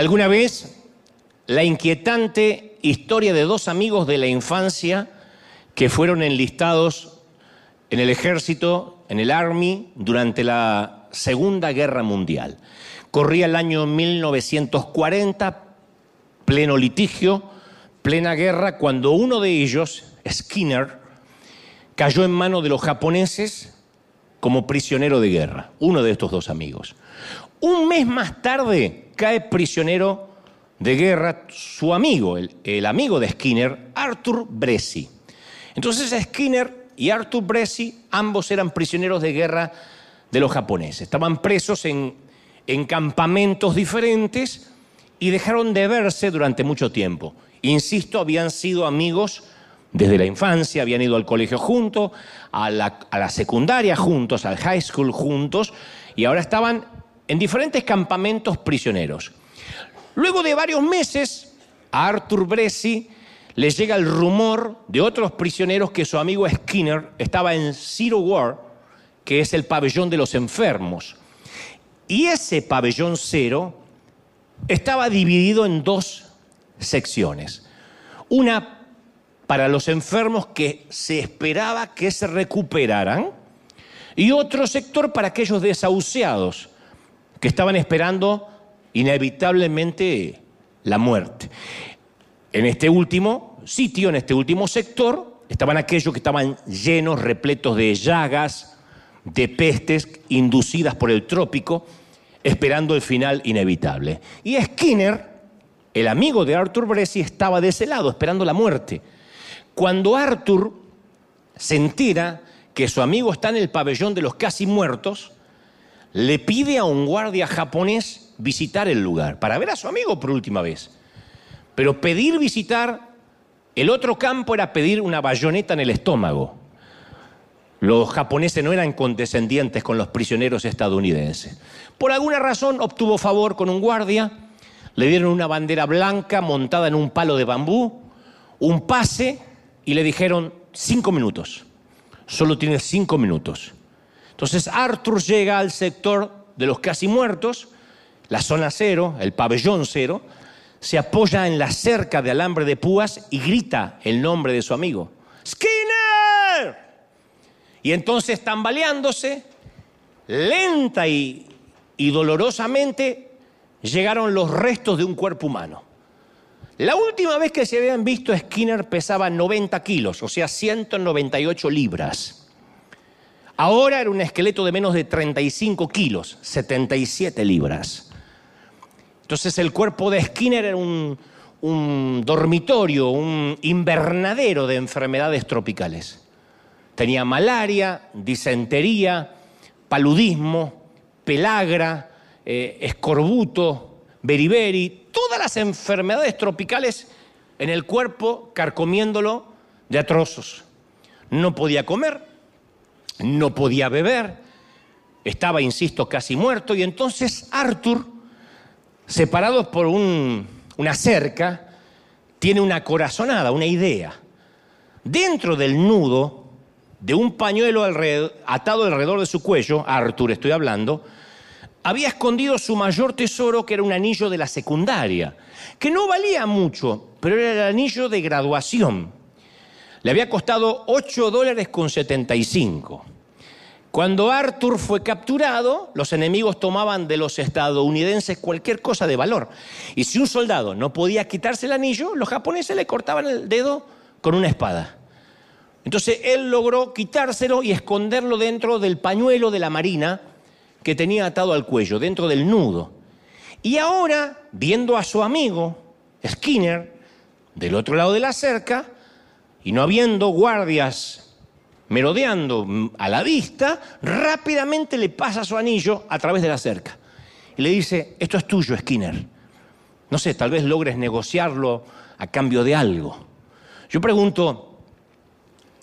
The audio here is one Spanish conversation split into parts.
Alguna vez la inquietante historia de dos amigos de la infancia que fueron enlistados en el ejército, en el Army, durante la Segunda Guerra Mundial. Corría el año 1940, pleno litigio, plena guerra, cuando uno de ellos, Skinner, cayó en manos de los japoneses como prisionero de guerra, uno de estos dos amigos. Un mes más tarde cae prisionero de guerra su amigo, el, amigo de Skinner, Arthur Bresci. Entonces Skinner y Arthur Bresci ambos eran prisioneros de guerra de los japoneses. Estaban presos en, en campamentos diferentes y dejaron de verse durante mucho tiempo. Insisto, habían sido amigos desde la infancia, habían ido al colegio juntos, a la, a la secundaria juntos, al high school juntos, y ahora estaban en diferentes campamentos prisioneros. Luego de varios meses, a Arthur Bresci le llega el rumor de otros prisioneros que su amigo Skinner estaba en Zero War, que es el pabellón de los enfermos. Y ese pabellón cero estaba dividido en dos secciones. Una para los enfermos que se esperaba que se recuperaran y otro sector para aquellos desahuciados que estaban esperando inevitablemente la muerte. En este último sitio, en este último sector, estaban aquellos que estaban llenos, repletos de llagas, de pestes inducidas por el trópico, esperando el final inevitable. Y Skinner, el amigo de Arthur Bresci, estaba de ese lado, esperando la muerte. Cuando Arthur se entera que su amigo está en el pabellón de los casi muertos, le pide a un guardia japonés visitar el lugar para ver a su amigo por última vez. Pero pedir visitar el otro campo era pedir una bayoneta en el estómago. Los japoneses no eran condescendientes con los prisioneros estadounidenses. Por alguna razón obtuvo favor con un guardia, le dieron una bandera blanca montada en un palo de bambú, un pase y le dijeron cinco minutos. Solo tienes cinco minutos. Entonces Arthur llega al sector de los casi muertos, la zona cero, el pabellón cero, se apoya en la cerca de alambre de púas y grita el nombre de su amigo. ¡Skinner! Y entonces tambaleándose, lenta y, y dolorosamente, llegaron los restos de un cuerpo humano. La última vez que se habían visto Skinner pesaba 90 kilos, o sea, 198 libras. Ahora era un esqueleto de menos de 35 kilos, 77 libras. Entonces el cuerpo de Skinner era un, dormitorio, un invernadero de enfermedades tropicales. Tenía malaria, disentería, paludismo, pelagra, eh, escorbuto, beriberi, todas las enfermedades tropicales en el cuerpo carcomiéndolo de atrozos. No podía comer, no podía beber, estaba, insisto, casi muerto, y entonces Arthur, separado por una cerca, tiene una corazonada, una idea. Dentro del nudo de un pañuelo atado alrededor de su cuello, Arthur estoy hablando, había escondido su mayor tesoro, que era un anillo de la secundaria, que no valía mucho, pero era el anillo de graduación. Le había costado 8 dólares con 75. Cuando Arthur fue capturado, los enemigos tomaban de los estadounidenses cualquier cosa de valor. Y si un soldado no podía quitarse el anillo, los japoneses le cortaban el dedo con una espada. Entonces él logró quitárselo y esconderlo dentro del pañuelo de la marina que tenía atado al cuello, dentro del nudo. Y ahora, viendo a su amigo, Skinner, del otro lado de la cerca, y no habiendo guardias merodeando a la vista, rápidamente le pasa su anillo a través de la cerca. Y le dice, esto es tuyo, Skinner. No sé, tal vez logres negociarlo a cambio de algo. Yo pregunto,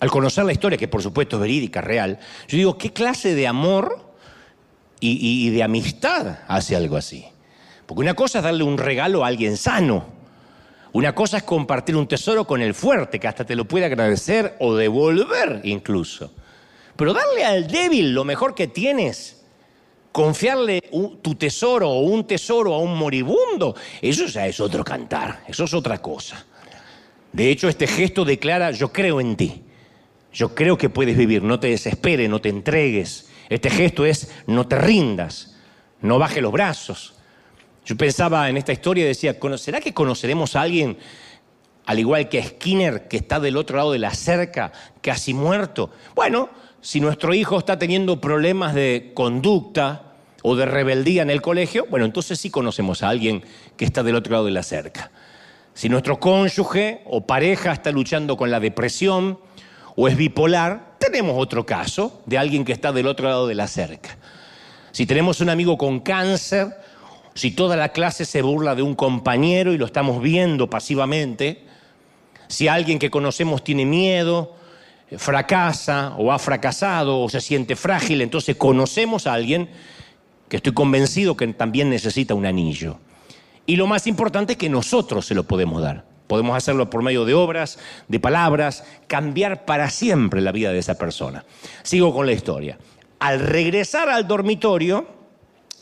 al conocer la historia, que por supuesto es verídica, real, yo digo, ¿qué clase de amor y, y de amistad hace algo así? Porque una cosa es darle un regalo a alguien sano, una cosa es compartir un tesoro con el fuerte, que hasta te lo puede agradecer o devolver incluso. Pero darle al débil lo mejor que tienes, confiarle tu tesoro o un tesoro a un moribundo, eso ya es otro cantar, eso es otra cosa. De hecho, este gesto declara, yo creo en ti, yo creo que puedes vivir, no te desesperes, no te entregues. Este gesto es, no te rindas, no baje los brazos. Yo pensaba en esta historia y decía, ¿será que conoceremos a alguien al igual que Skinner, que está del otro lado de la cerca, casi muerto. Bueno, si nuestro hijo está teniendo problemas de conducta o de rebeldía en el colegio, bueno, entonces sí conocemos a alguien que está del otro lado de la cerca. Si nuestro cónyuge o pareja está luchando con la depresión o es bipolar, tenemos otro caso de alguien que está del otro lado de la cerca. Si tenemos un amigo con cáncer, si toda la clase se burla de un compañero y lo estamos viendo pasivamente, si alguien que conocemos tiene miedo, fracasa o ha fracasado o se siente frágil, entonces conocemos a alguien que estoy convencido que también necesita un anillo. Y lo más importante es que nosotros se lo podemos dar. Podemos hacerlo por medio de obras, de palabras, cambiar para siempre la vida de esa persona. Sigo con la historia. Al regresar al dormitorio,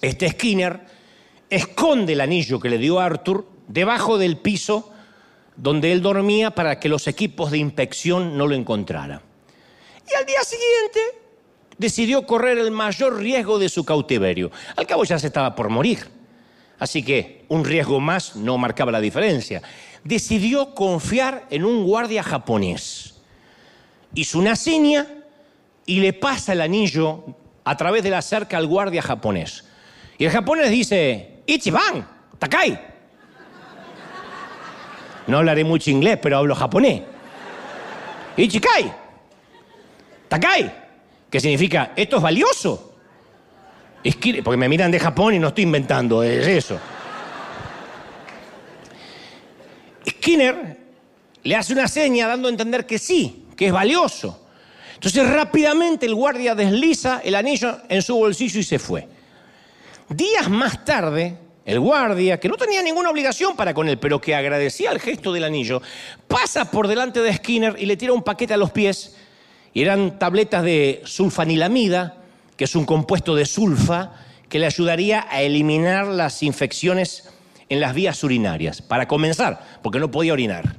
este Skinner esconde el anillo que le dio Arthur debajo del piso donde él dormía para que los equipos de inspección no lo encontraran. Y al día siguiente decidió correr el mayor riesgo de su cautiverio. Al cabo ya se estaba por morir. Así que un riesgo más no marcaba la diferencia. Decidió confiar en un guardia japonés. Hizo una seña y le pasa el anillo a través de la cerca al guardia japonés. Y el japonés dice, Ichiban, Takai. No hablaré mucho inglés, pero hablo japonés. Ichikai. Takai. Que significa, esto es valioso. Porque me miran de Japón y no estoy inventando, es eso. Skinner le hace una seña dando a entender que sí, que es valioso. Entonces rápidamente el guardia desliza el anillo en su bolsillo y se fue. Días más tarde, el guardia, que no tenía ninguna obligación para con él, pero que agradecía el gesto del anillo, pasa por delante de Skinner y le tira un paquete a los pies. Y eran tabletas de sulfanilamida, que es un compuesto de sulfa que le ayudaría a eliminar las infecciones en las vías urinarias. Para comenzar, porque no podía orinar.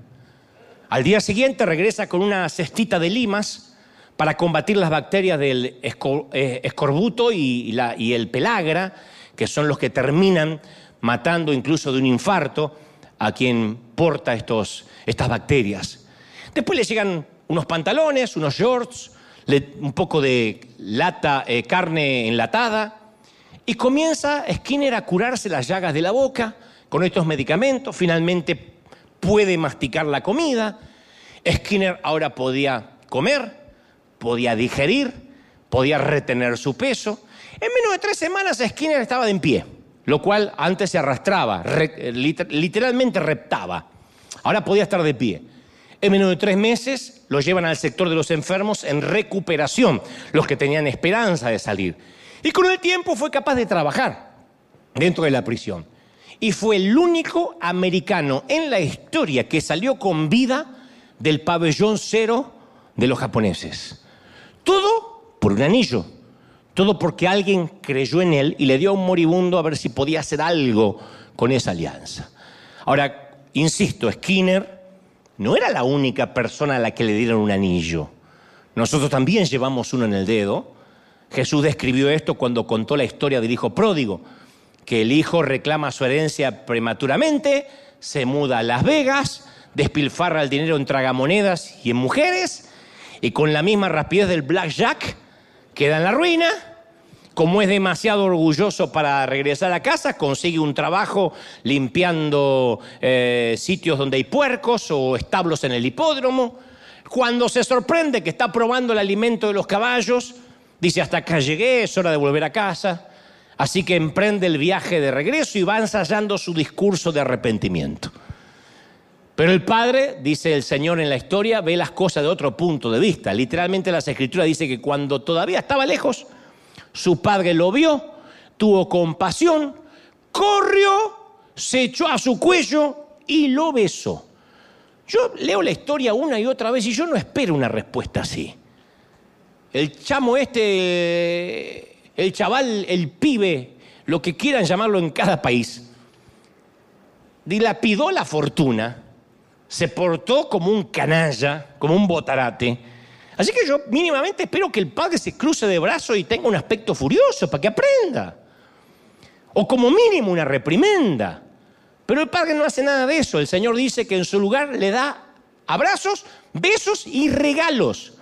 Al día siguiente regresa con una cestita de limas para combatir las bacterias del eh, escorbuto y, y el pelagra que son los que terminan matando incluso de un infarto a quien porta estos, estas bacterias. Después le llegan unos pantalones, unos shorts, un poco de lata, eh, carne enlatada, y comienza Skinner a curarse las llagas de la boca con estos medicamentos. Finalmente puede masticar la comida. Skinner ahora podía comer, podía digerir, podía retener su peso. En menos de tres semanas Skinner estaba en pie, lo cual antes se arrastraba, literalmente reptaba. Ahora podía estar de pie. En menos de tres meses lo llevan al sector de los enfermos en recuperación, los que tenían esperanza de salir. Y con el tiempo fue capaz de trabajar dentro de la prisión. Y fue el único americano en la historia que salió con vida del pabellón cero de los japoneses. Todo por un anillo. Todo porque alguien creyó en él y le dio a un moribundo a ver si podía hacer algo con esa alianza. Ahora, insisto, Skinner no era la única persona a la que le dieron un anillo. Nosotros también llevamos uno en el dedo. Jesús describió esto cuando contó la historia del hijo pródigo, que el hijo reclama su herencia prematuramente, se muda a Las Vegas, despilfarra el dinero en tragamonedas y en mujeres, y con la misma rapidez del blackjack queda en la ruina. Como es demasiado orgulloso para regresar a casa, consigue un trabajo limpiando eh, sitios donde hay puercos o establos en el hipódromo. Cuando se sorprende que está probando el alimento de los caballos, dice, hasta acá llegué, es hora de volver a casa. Así que emprende el viaje de regreso y va ensayando su discurso de arrepentimiento. Pero el padre, dice el Señor en la historia, ve las cosas de otro punto de vista. Literalmente las escrituras dice que cuando todavía estaba lejos, su padre lo vio, tuvo compasión, corrió, se echó a su cuello y lo besó. Yo leo la historia una y otra vez y yo no espero una respuesta así. El chamo este el chaval, el pibe, lo que quieran llamarlo en cada país, dilapidó la fortuna, se portó como un canalla, como un botarate. Así que yo mínimamente espero que el padre se cruce de brazos y tenga un aspecto furioso para que aprenda. O como mínimo una reprimenda. Pero el padre no hace nada de eso. El Señor dice que en su lugar le da abrazos, besos y regalos.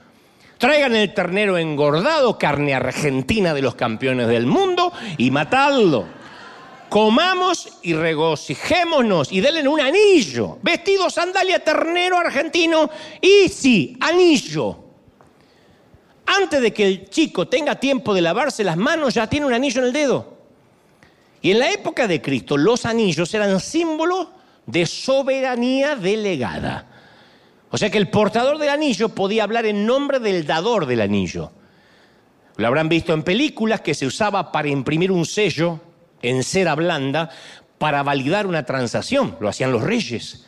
Traigan el ternero engordado, carne argentina de los campeones del mundo y matadlo. Comamos y regocijémonos y denle un anillo. Vestido, sandalia, ternero argentino y sí, anillo. Antes de que el chico tenga tiempo de lavarse las manos, ya tiene un anillo en el dedo. Y en la época de Cristo, los anillos eran símbolo de soberanía delegada. O sea que el portador del anillo podía hablar en nombre del dador del anillo. Lo habrán visto en películas que se usaba para imprimir un sello en cera blanda para validar una transacción. Lo hacían los reyes.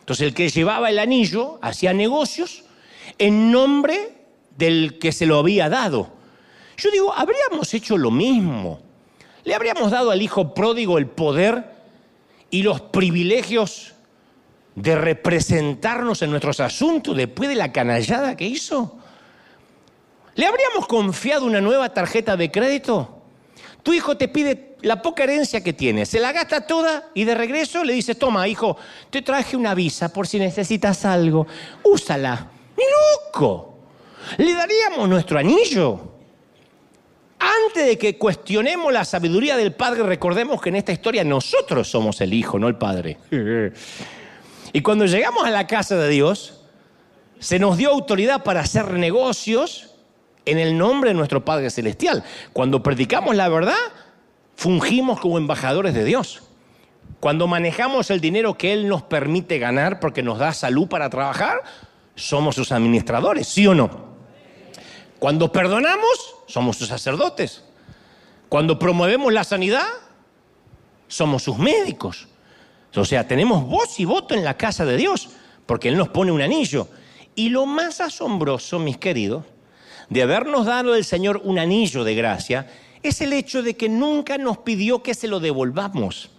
Entonces el que llevaba el anillo hacía negocios en nombre del que se lo había dado. Yo digo, habríamos hecho lo mismo. Le habríamos dado al hijo pródigo el poder y los privilegios de representarnos en nuestros asuntos después de la canallada que hizo? ¿Le habríamos confiado una nueva tarjeta de crédito? Tu hijo te pide la poca herencia que tiene, se la gasta toda y de regreso le dices, toma hijo, te traje una visa por si necesitas algo, úsala. ¡Ni loco! ¿Le daríamos nuestro anillo? Antes de que cuestionemos la sabiduría del Padre, recordemos que en esta historia nosotros somos el Hijo, no el Padre. Y cuando llegamos a la casa de Dios, se nos dio autoridad para hacer negocios en el nombre de nuestro Padre Celestial. Cuando predicamos la verdad, fungimos como embajadores de Dios. Cuando manejamos el dinero que Él nos permite ganar porque nos da salud para trabajar, somos sus administradores, ¿sí o no? Cuando perdonamos, somos sus sacerdotes. Cuando promovemos la sanidad, somos sus médicos. O sea, tenemos voz y voto en la casa de Dios, porque Él nos pone un anillo. Y lo más asombroso, mis queridos, de habernos dado el Señor un anillo de gracia, es el hecho de que nunca nos pidió que se lo devolvamos.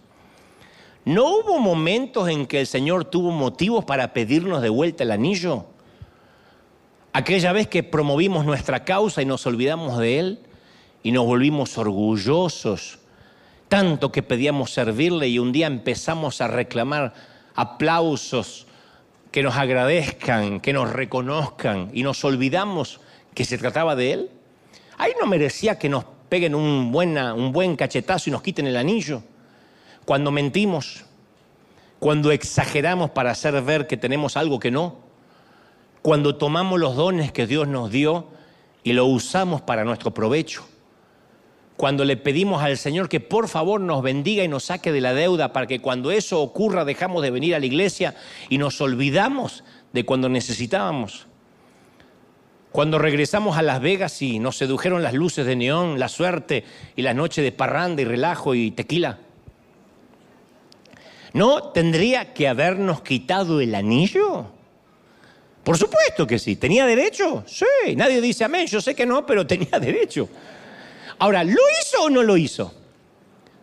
¿No hubo momentos en que el Señor tuvo motivos para pedirnos de vuelta el anillo? Aquella vez que promovimos nuestra causa y nos olvidamos de Él y nos volvimos orgullosos, tanto que pedíamos servirle y un día empezamos a reclamar aplausos, que nos agradezcan, que nos reconozcan y nos olvidamos que se trataba de Él. Ahí no merecía que nos peguen un, un buen cachetazo y nos quiten el anillo. Cuando mentimos, cuando exageramos para hacer ver que tenemos algo que no, cuando tomamos los dones que Dios nos dio y lo usamos para nuestro provecho cuando le pedimos al Señor que por favor nos bendiga y nos saque de la deuda para que cuando eso ocurra dejamos de venir a la iglesia y nos olvidamos de cuando necesitábamos. Cuando regresamos a Las Vegas y nos sedujeron las luces de neón, la suerte y la noche de parranda y relajo y tequila. ¿No tendría que habernos quitado el anillo? Por supuesto que sí. ¿Tenía derecho? Sí. Nadie dice amén. Yo sé que no, pero tenía derecho. Ahora, ¿lo hizo o no lo hizo?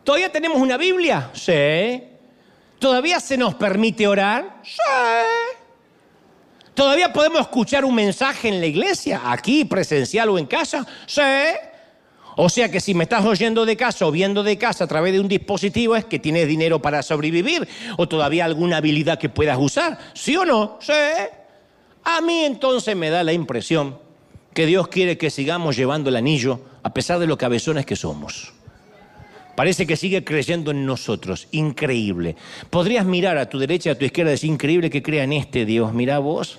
¿Todavía tenemos una Biblia? Sí. ¿Todavía se nos permite orar? Sí. ¿Todavía podemos escuchar un mensaje en la iglesia, aquí, presencial o en casa? Sí. O sea que si me estás oyendo de casa o viendo de casa a través de un dispositivo es que tienes dinero para sobrevivir o todavía alguna habilidad que puedas usar. ¿Sí o no? Sí. A mí entonces me da la impresión que Dios quiere que sigamos llevando el anillo a pesar de lo cabezones que somos. Parece que sigue creyendo en nosotros. Increíble. Podrías mirar a tu derecha y a tu izquierda y decir, increíble que crean este Dios. Mira vos.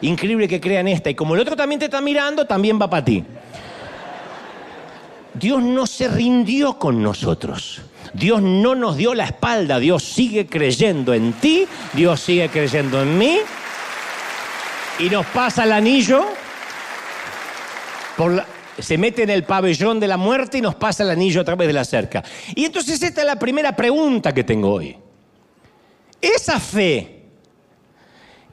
increíble que crean esta. Y como el otro también te está mirando, también va para ti. Dios no se rindió con nosotros. Dios no nos dio la espalda. Dios sigue creyendo en ti. Dios sigue creyendo en mí. Y nos pasa el anillo por la, se mete en el pabellón de la muerte y nos pasa el anillo a través de la cerca. Y entonces esta es la primera pregunta que tengo hoy. Esa fe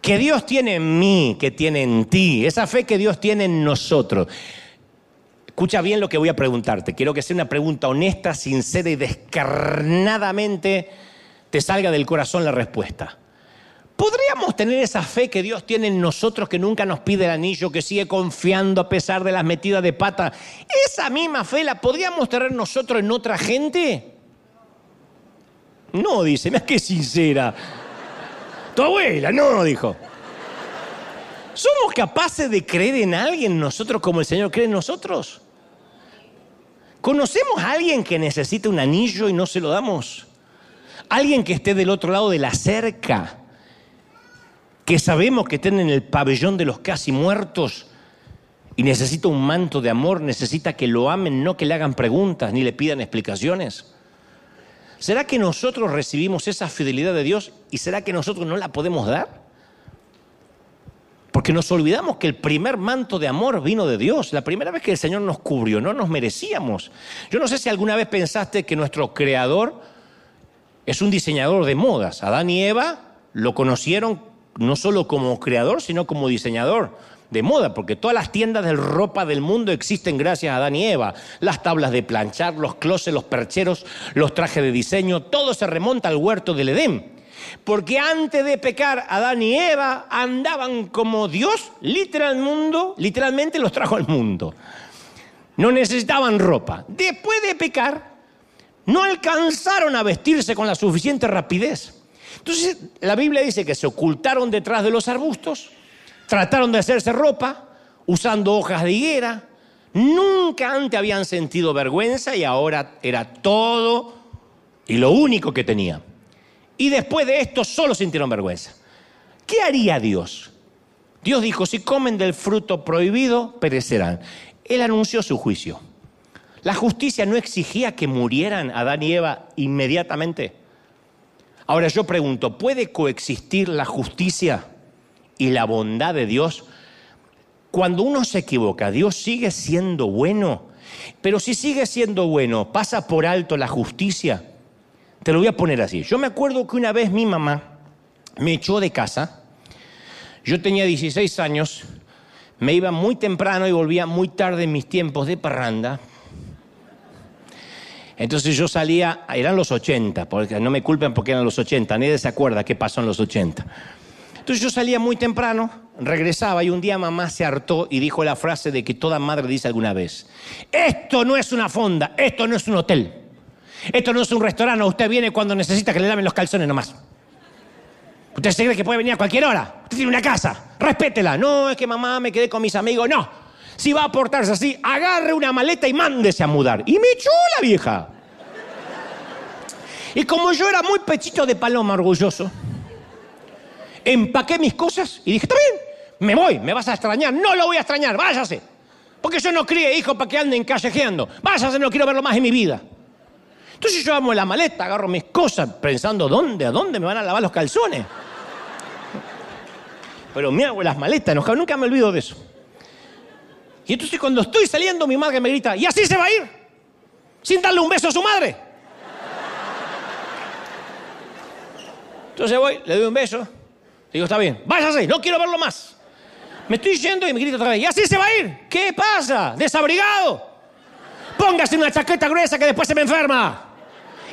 que Dios tiene en mí, que tiene en ti, esa fe que Dios tiene en nosotros, Escucha bien lo que voy a preguntarte. Quiero que sea una pregunta honesta, sincera y descarnadamente te salga del corazón la respuesta. ¿Podríamos tener esa fe que Dios tiene en nosotros, que nunca nos pide el anillo, que sigue confiando a pesar de las metidas de pata? ¿Esa misma fe la podríamos tener nosotros en otra gente? No, dice, mira qué sincera. Tu abuela, no, dijo. ¿Somos capaces de creer en alguien nosotros como el Señor cree en nosotros? ¿Conocemos a alguien que necesita un anillo y no se lo damos? Alguien que esté del otro lado de la cerca, que sabemos que estén en el pabellón de los casi muertos y necesita un manto de amor, necesita que lo amen, no que le hagan preguntas ni le pidan explicaciones. ¿Será que nosotros recibimos esa fidelidad de Dios y será que nosotros no la podemos dar? Porque nos olvidamos que el primer manto de amor vino de Dios. La primera vez que el Señor nos cubrió, no nos merecíamos. Yo no sé si alguna vez pensaste que nuestro creador es un diseñador de modas. Adán y Eva lo conocieron no solo como creador, sino como diseñador de moda, porque todas las tiendas de ropa del mundo existen gracias a Adán y Eva. Las tablas de planchar, los closets, los percheros, los trajes de diseño, todo se remonta al huerto del Edén. Porque antes de pecar, Adán y Eva andaban como Dios, literalmente los trajo al mundo. No necesitaban ropa. Después de pecar, no alcanzaron a vestirse con la suficiente rapidez. Entonces, la Biblia dice que se ocultaron detrás de los arbustos, trataron de hacerse ropa usando hojas de higuera. Nunca antes habían sentido vergüenza y ahora era todo y lo único que tenían. Y después de esto solo sintieron vergüenza. ¿Qué haría Dios? Dios dijo, si comen del fruto prohibido, perecerán. Él anunció su juicio. La justicia no exigía que murieran Adán y Eva inmediatamente. Ahora yo pregunto, ¿puede coexistir la justicia y la bondad de Dios? Cuando uno se equivoca, Dios sigue siendo bueno. Pero si sigue siendo bueno, pasa por alto la justicia. Te lo voy a poner así. Yo me acuerdo que una vez mi mamá me echó de casa. Yo tenía 16 años, me iba muy temprano y volvía muy tarde en mis tiempos de parranda. Entonces yo salía, eran los 80, porque no me culpen porque eran los 80, nadie se acuerda qué pasó en los 80. Entonces yo salía muy temprano, regresaba y un día mamá se hartó y dijo la frase de que toda madre dice alguna vez, esto no es una fonda, esto no es un hotel. Esto no es un restaurante, usted viene cuando necesita que le laven los calzones nomás. Usted se cree que puede venir a cualquier hora. Usted tiene una casa, respétela. No, es que mamá me quedé con mis amigos. No, si va a portarse así, agarre una maleta y mándese a mudar. Y me echó la vieja. Y como yo era muy pechito de paloma orgulloso, empaqué mis cosas y dije, está bien, me voy, me vas a extrañar. No lo voy a extrañar, váyase. Porque yo no crié hijos para que anden callejeando. Váyase, no quiero verlo más en mi vida. Entonces yo amo la maleta, agarro mis cosas pensando, ¿dónde? ¿A dónde me van a lavar los calzones? Pero me hago las maletas, nunca me olvido de eso. Y entonces cuando estoy saliendo, mi madre me grita, ¿y así se va a ir? Sin darle un beso a su madre. Entonces voy, le doy un beso, digo, está bien, váyase, no quiero verlo más. Me estoy yendo y me grita otra vez, ¿y así se va a ir? ¿Qué pasa? Desabrigado. Póngase una chaqueta gruesa que después se me enferma.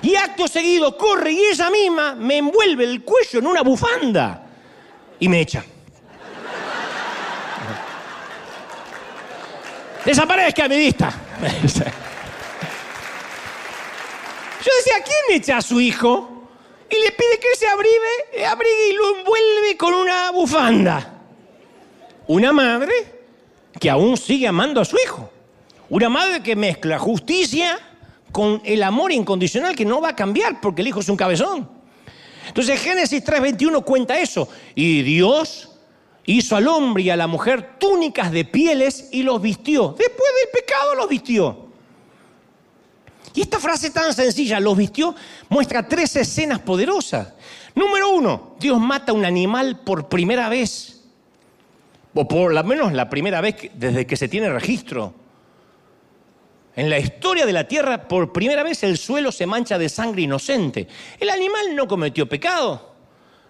Y acto seguido corre y ella misma me envuelve el cuello en una bufanda y me echa. Desaparezca mi vista. Yo decía, ¿quién echa a su hijo? Y le pide que se abrigue, abrigue y lo envuelve con una bufanda. Una madre que aún sigue amando a su hijo. Una madre que mezcla justicia con el amor incondicional que no va a cambiar porque el hijo es un cabezón. Entonces Génesis 3:21 cuenta eso. Y Dios hizo al hombre y a la mujer túnicas de pieles y los vistió. Después del pecado los vistió. Y esta frase tan sencilla, los vistió, muestra tres escenas poderosas. Número uno, Dios mata a un animal por primera vez. O por lo menos la primera vez desde que se tiene registro. En la historia de la tierra, por primera vez el suelo se mancha de sangre inocente. El animal no cometió pecado.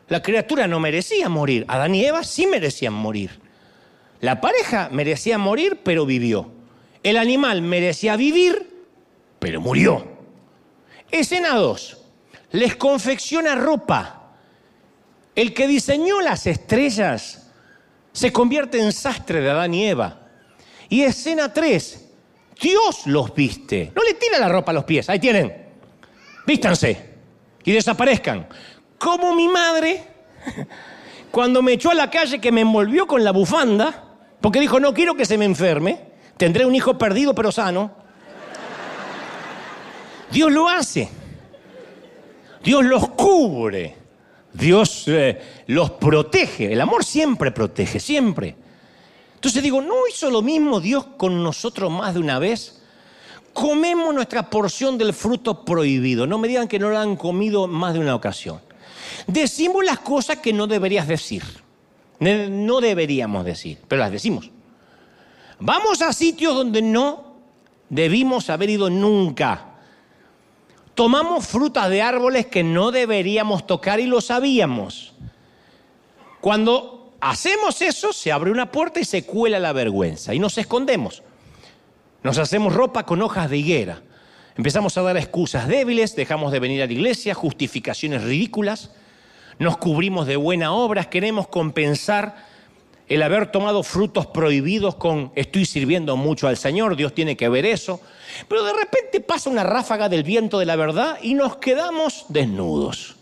La criatura no merecía morir. Adán y Eva sí merecían morir. La pareja merecía morir, pero vivió. El animal merecía vivir, pero murió. Escena 2. Les confecciona ropa. El que diseñó las estrellas se convierte en sastre de Adán y Eva. Y escena 3. Dios los viste. No le tira la ropa a los pies. Ahí tienen. Vístanse y desaparezcan. Como mi madre, cuando me echó a la calle que me envolvió con la bufanda, porque dijo, no quiero que se me enferme, tendré un hijo perdido pero sano. Dios lo hace. Dios los cubre. Dios eh, los protege. El amor siempre protege, siempre. Entonces digo, ¿no hizo lo mismo Dios con nosotros más de una vez? comemos nuestra porción del fruto prohibido. No me digan que no lo han comido más de una ocasión. Decimos las cosas que no deberías decir. No deberíamos decir, pero las decimos. Vamos a sitios donde no debimos haber ido nunca. Tomamos frutas de árboles que no deberíamos tocar y lo sabíamos. Cuando hacemos eso, se abre una puerta y se cuela la vergüenza y nos escondemos. Nos hacemos ropa con hojas de higuera. Empezamos a dar excusas débiles, dejamos de venir a la iglesia, justificaciones ridículas, nos cubrimos de buenas obras, queremos compensar el haber tomado frutos prohibidos con estoy sirviendo mucho al Señor, Dios tiene que ver eso. Pero de repente pasa una ráfaga del viento de la verdad y nos quedamos desnudos.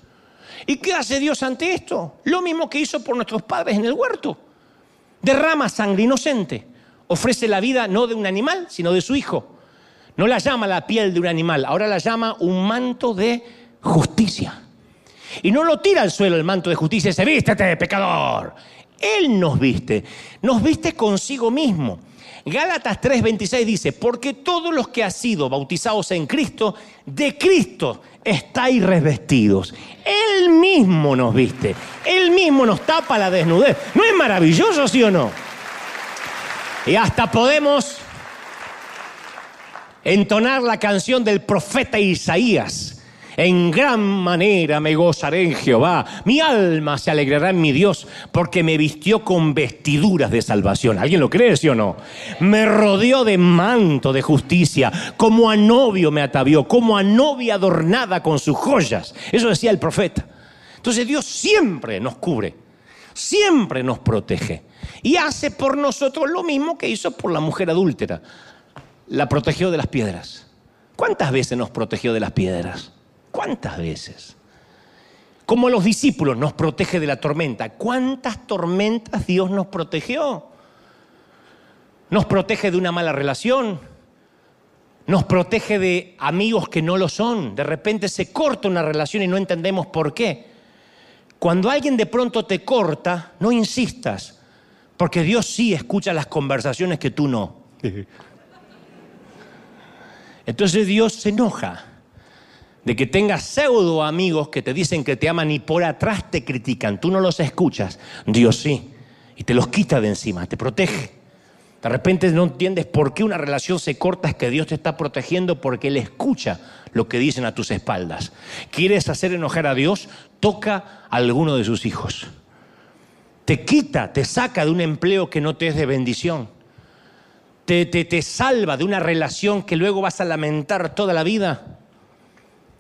¿Y qué hace Dios ante esto? Lo mismo que hizo por nuestros padres en el huerto. Derrama sangre inocente ofrece la vida no de un animal, sino de su hijo. No la llama la piel de un animal, ahora la llama un manto de justicia. Y no lo tira al suelo el manto de justicia y dice, vístete, pecador. Él nos viste, nos viste consigo mismo. Gálatas 3:26 dice, porque todos los que han sido bautizados en Cristo, de Cristo estáis revestidos. Él mismo nos viste, Él mismo nos tapa la desnudez. ¿No es maravilloso, sí o no? Y hasta podemos entonar la canción del profeta Isaías. En gran manera me gozaré en Jehová. Mi alma se alegrará en mi Dios porque me vistió con vestiduras de salvación. ¿Alguien lo cree, sí o no? Me rodeó de manto de justicia. Como a novio me atavió, como a novia adornada con sus joyas. Eso decía el profeta. Entonces Dios siempre nos cubre, siempre nos protege y hace por nosotros lo mismo que hizo por la mujer adúltera. La protegió de las piedras. ¿Cuántas veces nos protegió de las piedras? ¿Cuántas veces? Como los discípulos nos protege de la tormenta. ¿Cuántas tormentas Dios nos protegió? Nos protege de una mala relación. Nos protege de amigos que no lo son. De repente se corta una relación y no entendemos por qué. Cuando alguien de pronto te corta, no insistas. Porque Dios sí escucha las conversaciones que tú no. Entonces Dios se enoja de que tengas pseudo amigos que te dicen que te aman y por atrás te critican. Tú no los escuchas. Dios sí. Y te los quita de encima, te protege. De repente no entiendes por qué una relación se corta, es que Dios te está protegiendo porque Él escucha lo que dicen a tus espaldas. ¿Quieres hacer enojar a Dios? Toca a alguno de sus hijos te quita, te saca de un empleo que no te es de bendición. Te, te, salva de una relación que luego vas a lamentar toda la vida.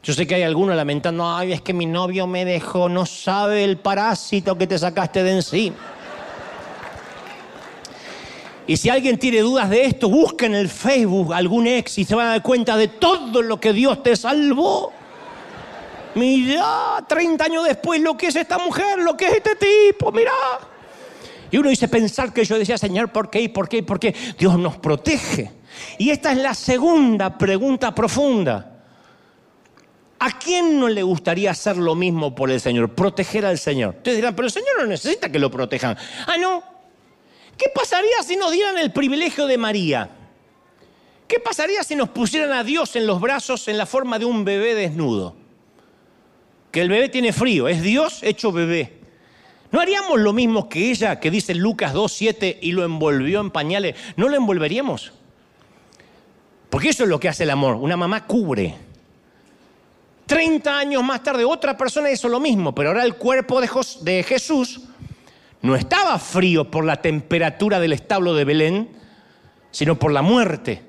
Yo sé que hay algunos lamentando, ay, es que mi novio me dejó, no sabe el parásito que te sacaste de encima. Y si alguien tiene dudas de esto, busca en el Facebook algún ex y se va a dar cuenta de todo lo que Dios te salvó. Mira, 30 años después, lo que es esta mujer, lo que es este tipo, mira. Y uno dice pensar que yo decía, Señor, ¿por qué? ¿Por qué? ¿Por qué? Dios nos protege. Y esta es la segunda pregunta profunda. ¿A quién no le gustaría hacer lo mismo por el Señor? Proteger al Señor. Ustedes dirán, pero el Señor no necesita que lo protejan. Ah, no. ¿Qué pasaría si nos dieran el privilegio de María? ¿Qué pasaría si nos pusieran a Dios en los brazos en la forma de un bebé desnudo? que el bebé tiene frío, es Dios hecho bebé. ¿No haríamos lo mismo que ella, que dice Lucas 2.7 y lo envolvió en pañales? ¿No lo envolveríamos? Porque eso es lo que hace el amor. Una mamá cubre. 30 años más tarde otra persona hizo lo mismo, pero ahora el cuerpo de Jesús no estaba frío por la temperatura del establo de Belén, sino por la muerte.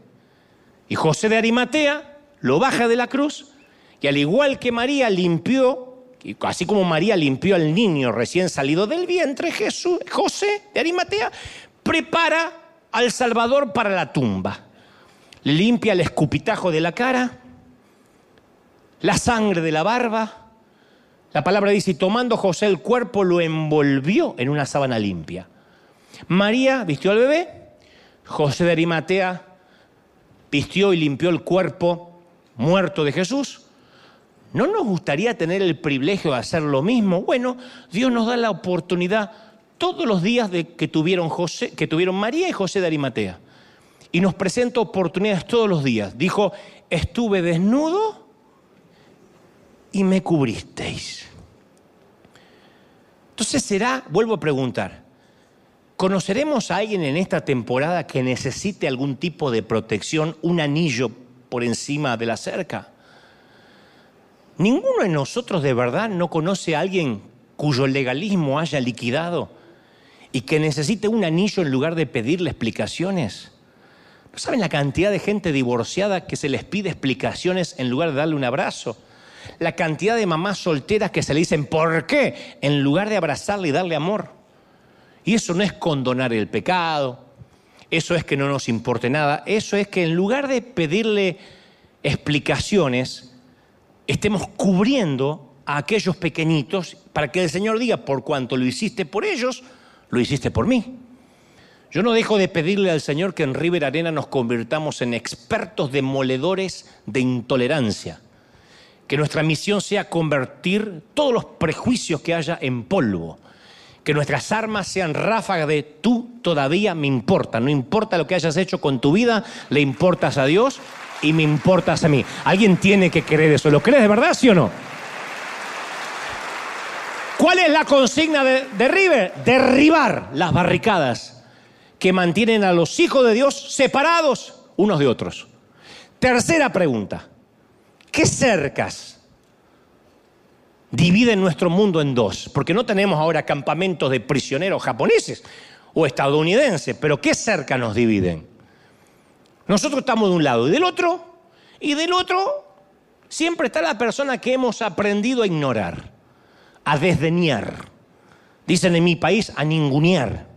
Y José de Arimatea lo baja de la cruz y al igual que María limpió, así como María limpió al niño recién salido del vientre, Jesús, José de Arimatea prepara al Salvador para la tumba. Le limpia el escupitajo de la cara, la sangre de la barba. La palabra dice, y tomando José el cuerpo, lo envolvió en una sábana limpia. María vistió al bebé, José de Arimatea vistió y limpió el cuerpo muerto de Jesús. ¿No nos gustaría tener el privilegio de hacer lo mismo? Bueno, Dios nos da la oportunidad todos los días de que, tuvieron José, que tuvieron María y José de Arimatea. Y nos presenta oportunidades todos los días. Dijo, estuve desnudo y me cubristeis. Entonces será, vuelvo a preguntar, ¿conoceremos a alguien en esta temporada que necesite algún tipo de protección, un anillo por encima de la cerca? ¿Ninguno de nosotros de verdad no conoce a alguien cuyo legalismo haya liquidado y que necesite un anillo en lugar de pedirle explicaciones? ¿No saben la cantidad de gente divorciada que se les pide explicaciones en lugar de darle un abrazo? La cantidad de mamás solteras que se le dicen ¿por qué? en lugar de abrazarle y darle amor. Y eso no es condonar el pecado, eso es que no nos importe nada, eso es que en lugar de pedirle explicaciones, estemos cubriendo a aquellos pequeñitos para que el Señor diga, por cuanto lo hiciste por ellos, lo hiciste por mí. Yo no dejo de pedirle al Señor que en River Arena nos convirtamos en expertos demoledores de intolerancia que nuestra misión sea convertir todos los prejuicios que haya en polvo. Que nuestras armas sean ráfagas de tú todavía me importa. No importa lo que hayas hecho con tu vida, le importas a Dios y me importas a mí. Alguien tiene que creer eso. ¿Lo crees de verdad, sí o no? ¿Cuál es la consigna de, de River? Derribar las barricadas que mantienen a los hijos de Dios separados unos de otros. Tercera pregunta. ¿Qué cercas dividen nuestro mundo en dos? Porque no tenemos ahora campamentos de prisioneros japoneses o estadounidenses, pero ¿qué cercas nos dividen? Nosotros estamos de un lado y del otro, y del otro siempre está la persona que hemos aprendido a ignorar, a desdeñar. Dicen en mi país, a ningunear.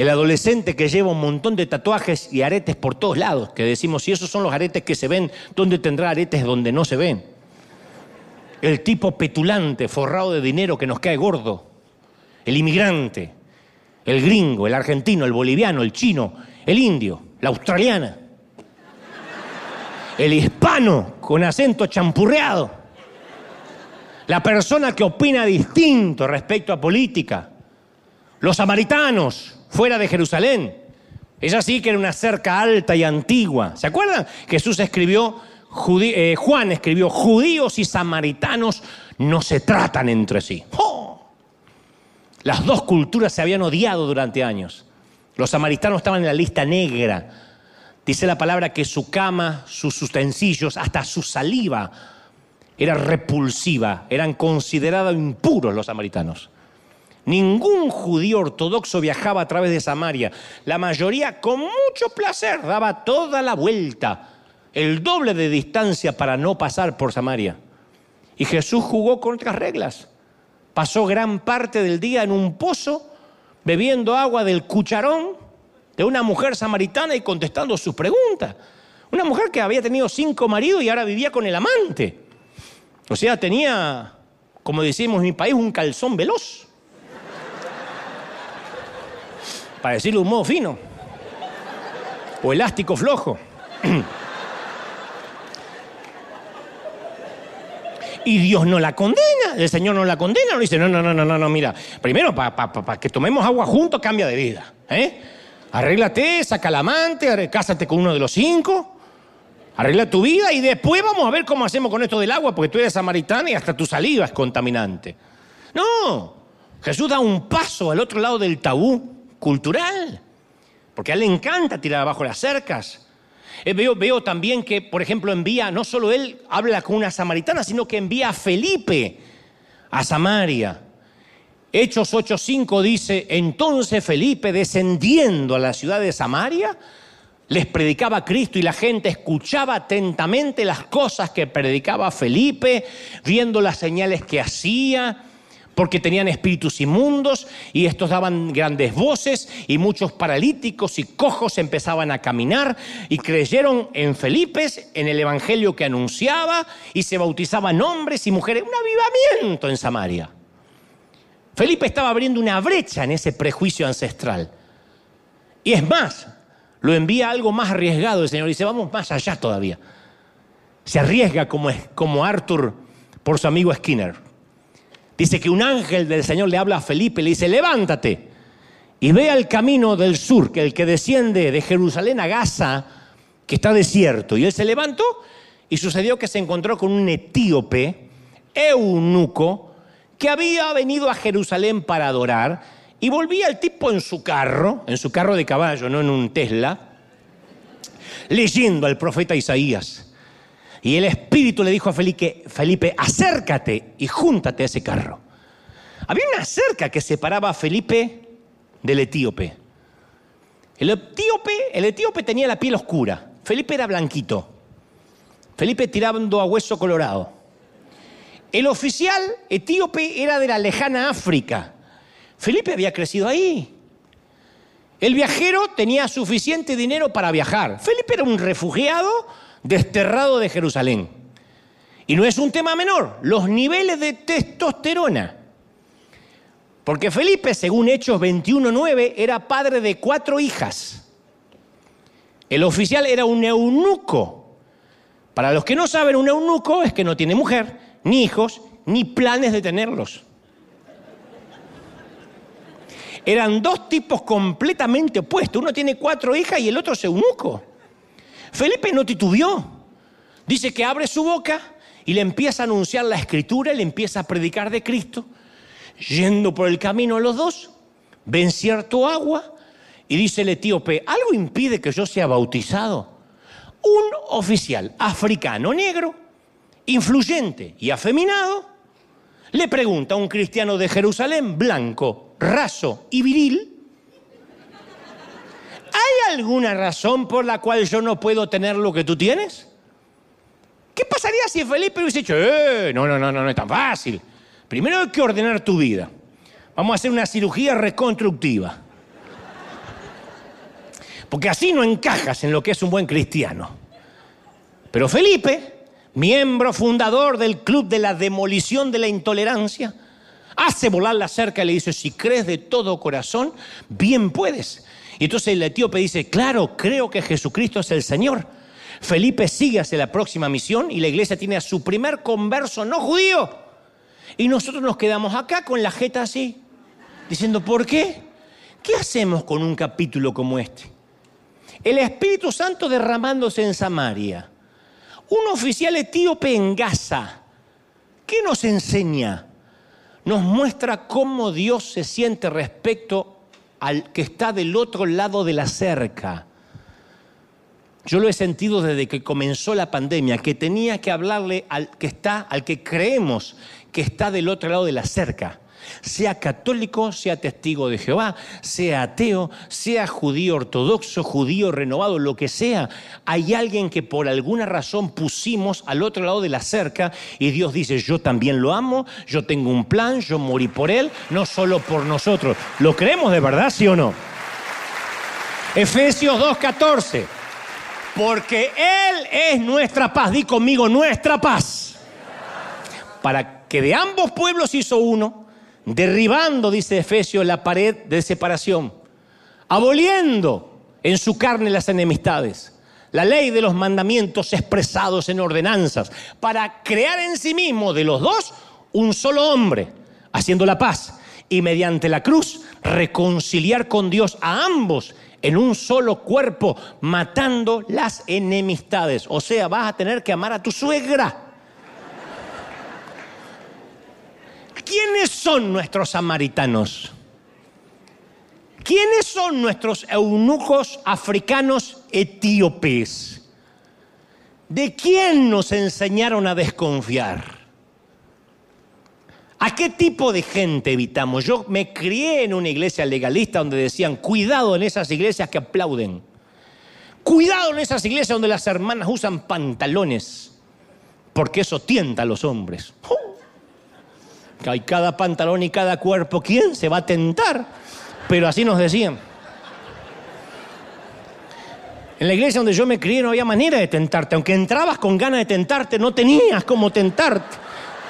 El adolescente que lleva un montón de tatuajes y aretes por todos lados, que decimos, si esos son los aretes que se ven, ¿dónde tendrá aretes donde no se ven? El tipo petulante, forrado de dinero que nos cae gordo. El inmigrante, el gringo, el argentino, el boliviano, el chino, el indio, la australiana. El hispano con acento champurreado. La persona que opina distinto respecto a política. Los samaritanos, fuera de Jerusalén. Ella sí que era una cerca alta y antigua. ¿Se acuerdan? Jesús escribió, eh, Juan escribió, judíos y samaritanos no se tratan entre sí. Las dos culturas se habían odiado durante años. Los samaritanos estaban en la lista negra. Dice la palabra que su cama, sus utensilios, hasta su saliva era repulsiva, eran considerados impuros los samaritanos. Ningún judío ortodoxo viajaba a través de Samaria. La mayoría con mucho placer daba toda la vuelta, el doble de distancia para no pasar por Samaria. Y Jesús jugó con otras reglas. Pasó gran parte del día en un pozo bebiendo agua del cucharón de una mujer samaritana y contestando sus preguntas. Una mujer que había tenido cinco maridos y ahora vivía con el amante. O sea, tenía, como decimos en mi país, un calzón veloz para decirlo de un modo fino, o elástico flojo. y Dios no la condena, el Señor no la condena, no dice, no, no, no, no, no, mira, primero para que tomemos agua juntos cambia de vida, ¿eh? Arréglate, saca la amante, cásate con uno de los cinco, arregla tu vida y después vamos a ver cómo hacemos con esto del agua, porque tú eres samaritana y hasta tu saliva es contaminante. No, Jesús da un paso al otro lado del tabú cultural, porque a él le encanta tirar abajo las cercas. Eh, veo, veo también que, por ejemplo, envía, no solo él habla con una samaritana, sino que envía a Felipe a Samaria. Hechos 8.5 dice, entonces Felipe descendiendo a la ciudad de Samaria, les predicaba Cristo y la gente escuchaba atentamente las cosas que predicaba Felipe, viendo las señales que hacía, porque tenían espíritus inmundos y estos daban grandes voces y muchos paralíticos y cojos empezaban a caminar y creyeron en Felipe, en el evangelio que anunciaba y se bautizaban hombres y mujeres. Un avivamiento en Samaria. Felipe estaba abriendo una brecha en ese prejuicio ancestral. Y es más, lo envía a algo más arriesgado el Señor. Dice, vamos más allá todavía. Se arriesga como, como Arthur por su amigo Skinner. Dice que un ángel del Señor le habla a Felipe y le dice, levántate y ve al camino del sur, que el que desciende de Jerusalén a Gaza, que está desierto. Y él se levantó y sucedió que se encontró con un etíope, eunuco, que había venido a Jerusalén para adorar y volvía el tipo en su carro, en su carro de caballo, no en un Tesla, leyendo al profeta Isaías. Y el Espíritu le dijo a Felipe, Felipe, acércate y júntate a ese carro. Había una cerca que separaba a Felipe del etíope. El etíope, el etíope tenía la piel oscura, Felipe era blanquito. Felipe tirando a hueso colorado. El oficial etíope era de la lejana África. Felipe había crecido ahí. El viajero tenía suficiente dinero para viajar. Felipe era un refugiado desterrado de Jerusalén. Y no es un tema menor, los niveles de testosterona. Porque Felipe, según Hechos 21.9, era padre de cuatro hijas. El oficial era un eunuco. Para los que no saben, un eunuco es que no tiene mujer, ni hijos, ni planes de tenerlos. Eran dos tipos completamente opuestos. Uno tiene cuatro hijas y el otro es eunuco. Felipe no titubeó. Dice que abre su boca y le empieza a anunciar la escritura, le empieza a predicar de Cristo. Yendo por el camino los dos, ven cierto agua y dice el etíope, ¿algo impide que yo sea bautizado? Un oficial africano negro, influyente y afeminado, le pregunta a un cristiano de Jerusalén, blanco, raso y viril, ¿hay alguna razón por la cual yo no puedo tener lo que tú tienes? ¿Qué pasaría si Felipe hubiese dicho, eh, no, no, no, no, no es tan fácil. Primero hay que ordenar tu vida. Vamos a hacer una cirugía reconstructiva. Porque así no encajas en lo que es un buen cristiano. Pero Felipe, miembro fundador del Club de la Demolición de la Intolerancia, hace volar la cerca y le dice, si crees de todo corazón, bien puedes. Y entonces el etíope dice, claro, creo que Jesucristo es el Señor. Felipe sigue hacia la próxima misión y la iglesia tiene a su primer converso no judío. Y nosotros nos quedamos acá con la jeta así, diciendo, ¿por qué? ¿Qué hacemos con un capítulo como este? El Espíritu Santo derramándose en Samaria. Un oficial etíope en Gaza. ¿Qué nos enseña? nos muestra cómo Dios se siente respecto al que está del otro lado de la cerca. Yo lo he sentido desde que comenzó la pandemia, que tenía que hablarle al que está, al que creemos que está del otro lado de la cerca sea católico, sea testigo de Jehová, sea ateo, sea judío ortodoxo, judío renovado, lo que sea, hay alguien que por alguna razón pusimos al otro lado de la cerca y Dios dice, yo también lo amo, yo tengo un plan, yo morí por él, no solo por nosotros. ¿Lo creemos de verdad, sí o no? Efesios 2.14, porque Él es nuestra paz, di conmigo, nuestra paz. Para que de ambos pueblos hizo uno derribando, dice Efesios, la pared de separación, aboliendo en su carne las enemistades, la ley de los mandamientos expresados en ordenanzas, para crear en sí mismo de los dos un solo hombre, haciendo la paz, y mediante la cruz reconciliar con Dios a ambos en un solo cuerpo, matando las enemistades. O sea, vas a tener que amar a tu suegra ¿quiénes son nuestros samaritanos? ¿Quiénes son nuestros eunucos africanos etíopes? ¿De quién nos enseñaron a desconfiar? ¿A qué tipo de gente evitamos? Yo me crié en una iglesia legalista donde decían, cuidado en esas iglesias que aplauden. Cuidado en esas iglesias donde las hermanas usan pantalones, porque eso tienta a los hombres. ¡Oh! Hay cada pantalón y cada cuerpo, ¿quién se va a tentar? Pero así nos decían. En la iglesia donde yo me crié no había manera de tentarte. Aunque entrabas con ganas de tentarte, no tenías como tentarte.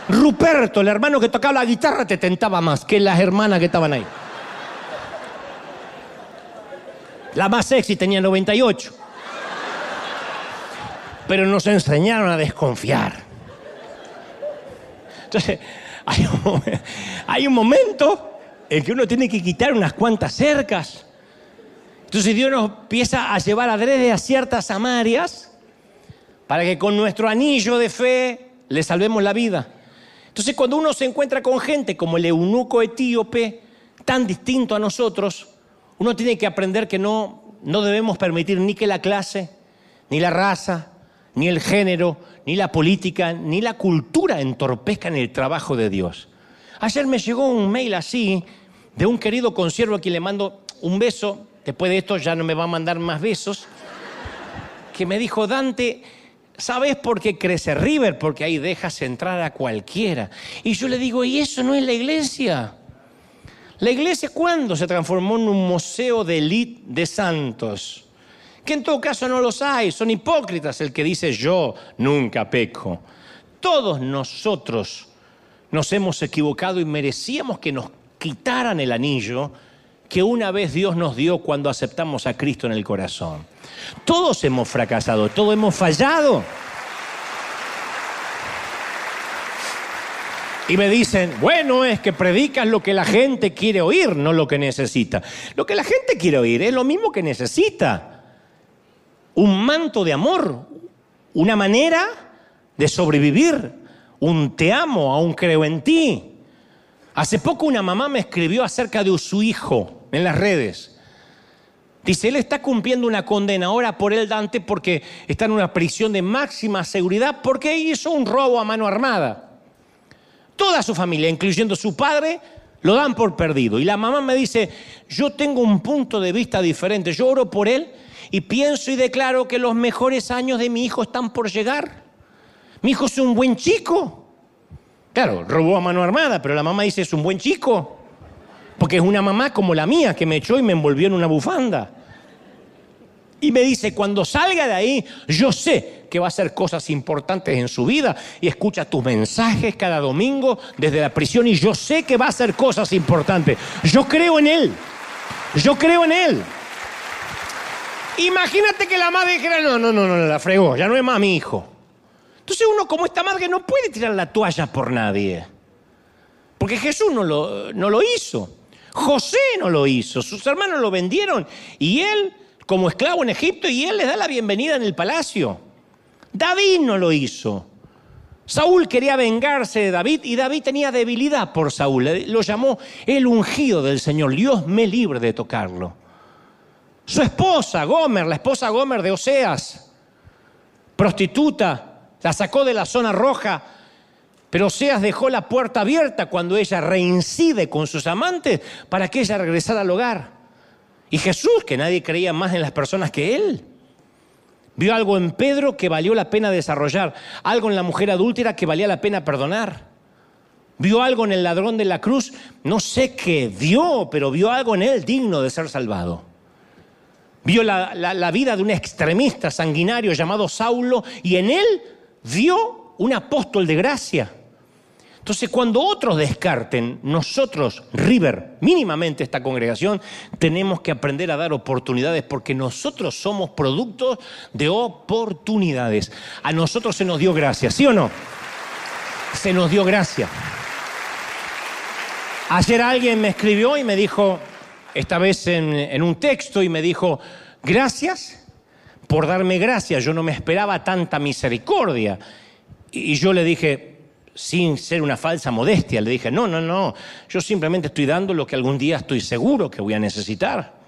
Ruperto, el hermano que tocaba la guitarra, te tentaba más que las hermanas que estaban ahí. La más sexy tenía 98. Pero nos enseñaron a desconfiar. Entonces, hay un, momento en que uno tiene que quitar unas cuantas cercas entonces Dios nos empieza a llevar adrede a ciertas amarias para que con nuestro anillo de fe le salvemos la vida. Entonces cuando uno se encuentra con gente como el eunuco etíope, tan distinto a nosotros, uno tiene que aprender que no, no debemos permitir ni que la clase, ni la raza, ni el género, ni la política, ni la cultura entorpezcan el trabajo de Dios. Ayer me llegó un mail así de un querido consiervo a quien le mando un beso, después de esto ya no me va a mandar más besos, que me dijo, Dante, ¿sabes por qué crece River? Porque ahí dejas entrar a cualquiera. Y yo le digo, ¿y eso no es la iglesia? La iglesia, ¿cuándo se transformó en un museo de élite de santos? Que en todo caso no los hay, son hipócritas el que dice yo nunca peco. Todos nosotros nos hemos equivocado y merecíamos que nos quitaran el anillo que una vez Dios nos dio cuando aceptamos a Cristo en el corazón. Todos hemos fracasado, todos hemos fallado. Y me dicen, bueno, es que predicas lo que la gente quiere oír, no lo que necesita. Lo que la gente quiere oír es lo mismo que necesita. Un manto de amor, una manera de sobrevivir, un te amo, aún creo en ti. Hace poco una mamá me escribió acerca de su hijo en las redes. Dice, él está cumpliendo una condena ahora por él, Dante, porque está en una prisión de máxima seguridad porque hizo un robo a mano armada. Toda su familia, incluyendo su padre, lo dan por perdido. Y la mamá me dice, yo tengo un punto de vista diferente, yo oro por él y pienso y declaro que los mejores años de mi hijo están por llegar. Mi hijo es un buen chico. Claro, robó a mano armada, pero la mamá dice, es un buen chico. Porque es una mamá como la mía que me echó y me envolvió en una bufanda. Y me dice, cuando salga de ahí, yo sé que va a hacer cosas importantes en su vida y escucha tus mensajes cada domingo desde la prisión y yo sé que va a hacer cosas importantes. Yo creo en él. Yo creo en él. Imagínate que la madre dijera, no, no, no, no, la fregó, ya no es más mi hijo. Entonces uno como esta madre no puede tirar la toalla por nadie. Porque Jesús no lo, no lo hizo. José no lo hizo, sus hermanos lo vendieron y él, como esclavo en Egipto, y él les da la bienvenida en el palacio. David no lo hizo. Saúl quería vengarse de David y David tenía debilidad por Saúl. Lo llamó el ungido del Señor. Dios me libre de tocarlo. Su esposa, Gomer, la esposa Gomer de Oseas, prostituta, la sacó de la zona roja pero Oseas dejó la puerta abierta cuando ella reincide con sus amantes para que ella regresara al hogar. Y Jesús, que nadie creía más en las personas que él, vio algo en Pedro que valió la pena desarrollar, algo en la mujer adúltera que valía la pena perdonar. Vio algo en el ladrón de la cruz, no sé qué vio, pero vio algo en él digno de ser salvado. Vio la, vida de un extremista sanguinario llamado Saulo y en él vio un apóstol de gracia. Entonces, cuando otros descarten, nosotros, River, mínimamente esta congregación, tenemos que aprender a dar oportunidades porque nosotros somos productos de oportunidades. A nosotros se nos dio gracia, ¿sí o no? Se nos dio gracia. Ayer alguien me escribió y me dijo, esta vez en, un texto, y me dijo, gracias por darme gracia, yo no me esperaba tanta misericordia. Y yo le dije, sin ser una falsa modestia, le dije, no, no, no, yo simplemente estoy dando lo que algún día estoy seguro que voy a necesitar.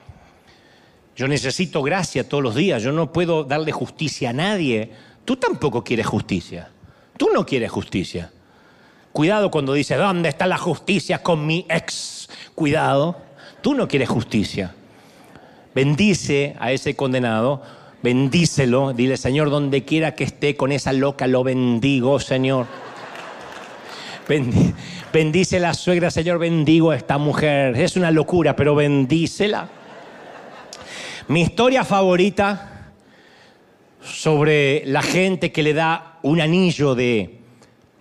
Yo necesito gracia todos los días, yo no puedo darle justicia a nadie. Tú tampoco quieres justicia, tú no quieres justicia. Cuidado cuando dice, ¿dónde está la justicia con mi ex? Cuidado, tú no quieres justicia. Bendice a ese condenado Bendícelo, dile, Señor, donde quiera que esté con esa loca, lo bendigo, Señor. bendice la suegra, Señor, bendigo a esta mujer. Es una locura, pero bendícela. Mi historia favorita sobre la gente que le da un anillo de,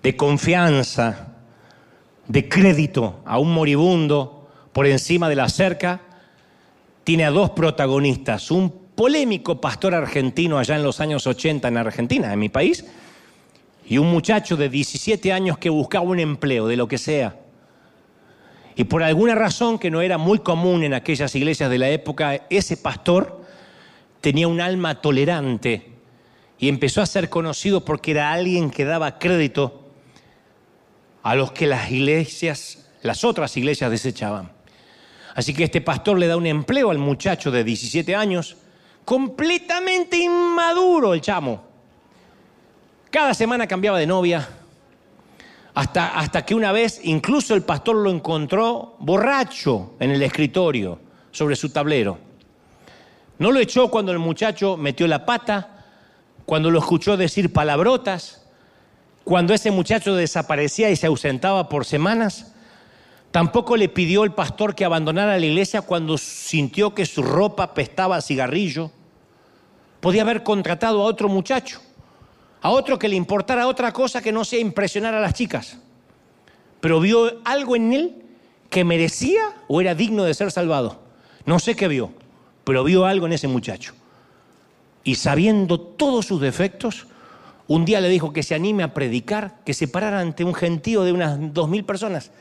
de confianza, de crédito a un moribundo por encima de la cerca, tiene a dos protagonistas, un polémico pastor argentino allá en los años 80 en Argentina, en mi país, y un muchacho de 17 años que buscaba un empleo, de lo que sea. Y por alguna razón que no era muy común en aquellas iglesias de la época, ese pastor tenía un alma tolerante y empezó a ser conocido porque era alguien que daba crédito a los que las iglesias, las otras iglesias desechaban. Así que este pastor le da un empleo al muchacho de 17 años completamente inmaduro el chamo. Cada semana cambiaba de novia, hasta, hasta que una vez incluso el pastor lo encontró borracho en el escritorio sobre su tablero. No lo echó cuando el muchacho metió la pata, cuando lo escuchó decir palabrotas, cuando ese muchacho desaparecía y se ausentaba por semanas. Tampoco le pidió el pastor que abandonara la iglesia cuando sintió que su ropa pestaba a cigarrillo. Podía haber contratado a otro muchacho, a otro que le importara otra cosa que no sea impresionar a las chicas. Pero vio algo en él que merecía o era digno de ser salvado. No sé qué vio, pero vio algo en ese muchacho. Y sabiendo todos sus defectos, un día le dijo que se anime a predicar, que se parara ante un gentío de unas dos mil personas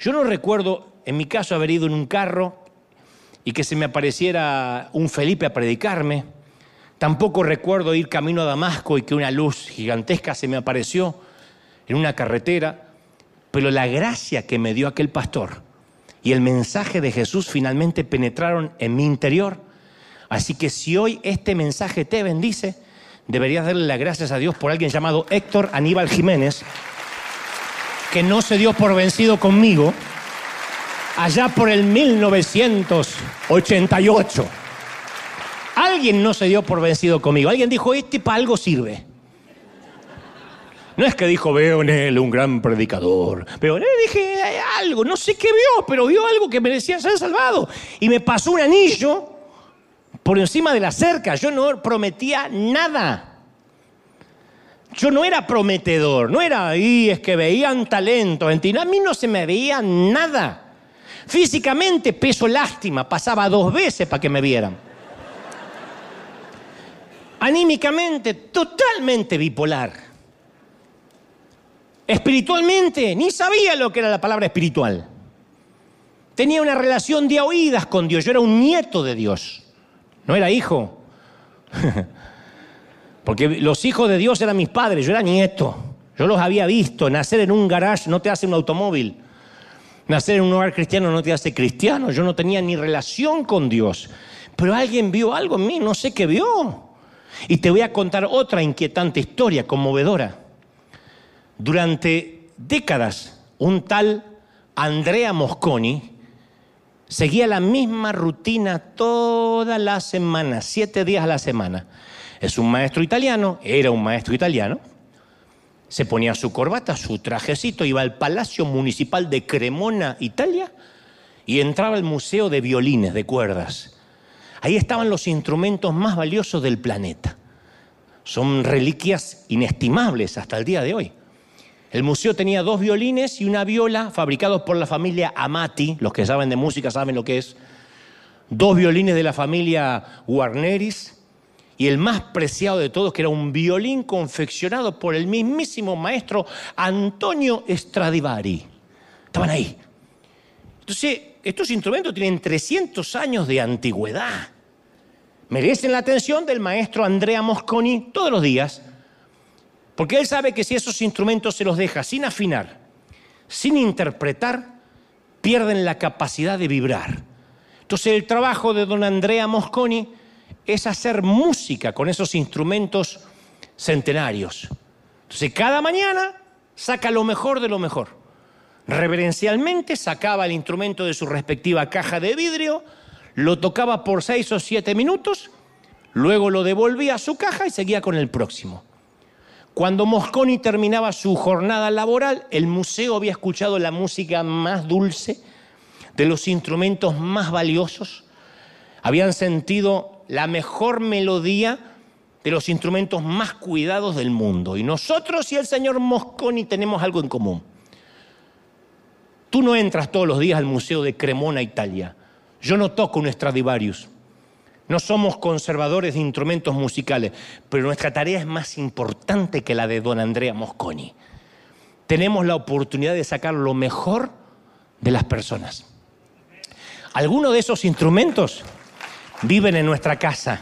yo no recuerdo, en mi caso, haber ido en un carro y que se me apareciera un Felipe a predicarme. Tampoco recuerdo ir camino a Damasco y que una luz gigantesca se me apareció en una carretera. Pero la gracia que me dio aquel pastor y el mensaje de Jesús finalmente penetraron en mi interior. Así que si hoy este mensaje te bendice, deberías darle las gracias a Dios por alguien llamado Héctor Aníbal Jiménez que no se dio por vencido conmigo allá por el 1988. Alguien no se dio por vencido conmigo. Alguien dijo, este para algo sirve. No es que dijo, veo en él un gran predicador. Pero él dije, algo, no sé qué vio, pero vio algo que merecía ser salvado. Y me pasó un anillo por encima de la cerca. Yo no prometía nada. Yo no era prometedor, no era ahí, es que veían talento en a mí no se me veía nada. Físicamente, peso lástima, pasaba dos veces para que me vieran. Anímicamente, totalmente bipolar. Espiritualmente, ni sabía lo que era la palabra espiritual. Tenía una relación de oídas con Dios. Yo era un nieto de Dios. No era hijo. Porque los hijos de Dios eran mis padres, yo era nieto. Yo los había visto. Nacer en un garage no te hace un automóvil. Nacer en un hogar cristiano no te hace cristiano. Yo no tenía ni relación con Dios. Pero alguien vio algo en mí, no sé qué vio. Y te voy a contar otra inquietante historia, conmovedora. Durante décadas, un tal Andrea Mosconi seguía la misma rutina toda la semana, siete días a la semana. Es un maestro italiano, era un maestro italiano. Se ponía su corbata, su trajecito, iba al Palacio Municipal de Cremona, Italia, y entraba al Museo de Violines, de cuerdas. Ahí estaban los instrumentos más valiosos del planeta. Son reliquias inestimables hasta el día de hoy. El museo tenía dos violines y una viola fabricados por la familia Amati, los que saben de música saben lo que es. Dos violines de la familia Guarneris y el más preciado de todos, que era un violín confeccionado por el mismísimo maestro Antonio Stradivari. Estaban ahí. Entonces, estos instrumentos tienen 300 años de antigüedad. Merecen la atención del maestro Andrea Mosconi todos los días, porque él sabe que si esos instrumentos se los deja sin afinar, sin interpretar, pierden la capacidad de vibrar. Entonces el trabajo de don Andrea Mosconi es hacer música con esos instrumentos centenarios. Entonces, cada mañana saca lo mejor de lo mejor. Reverencialmente sacaba el instrumento de su respectiva caja de vidrio, lo tocaba por seis o siete minutos, luego lo devolvía a su caja y seguía con el próximo. Cuando Mosconi terminaba su jornada laboral, el museo había escuchado la música más dulce, de los instrumentos más valiosos, habían sentido la mejor melodía de los instrumentos más cuidados del mundo. Y nosotros y el señor Mosconi tenemos algo en común. Tú no entras todos los días al Museo de Cremona, Italia. Yo no toco un Stradivarius. No somos conservadores de instrumentos musicales, pero nuestra tarea es más importante que la de don Andrea Mosconi. Tenemos la oportunidad de sacar lo mejor de las personas. Algunos de esos instrumentos viven en nuestra casa.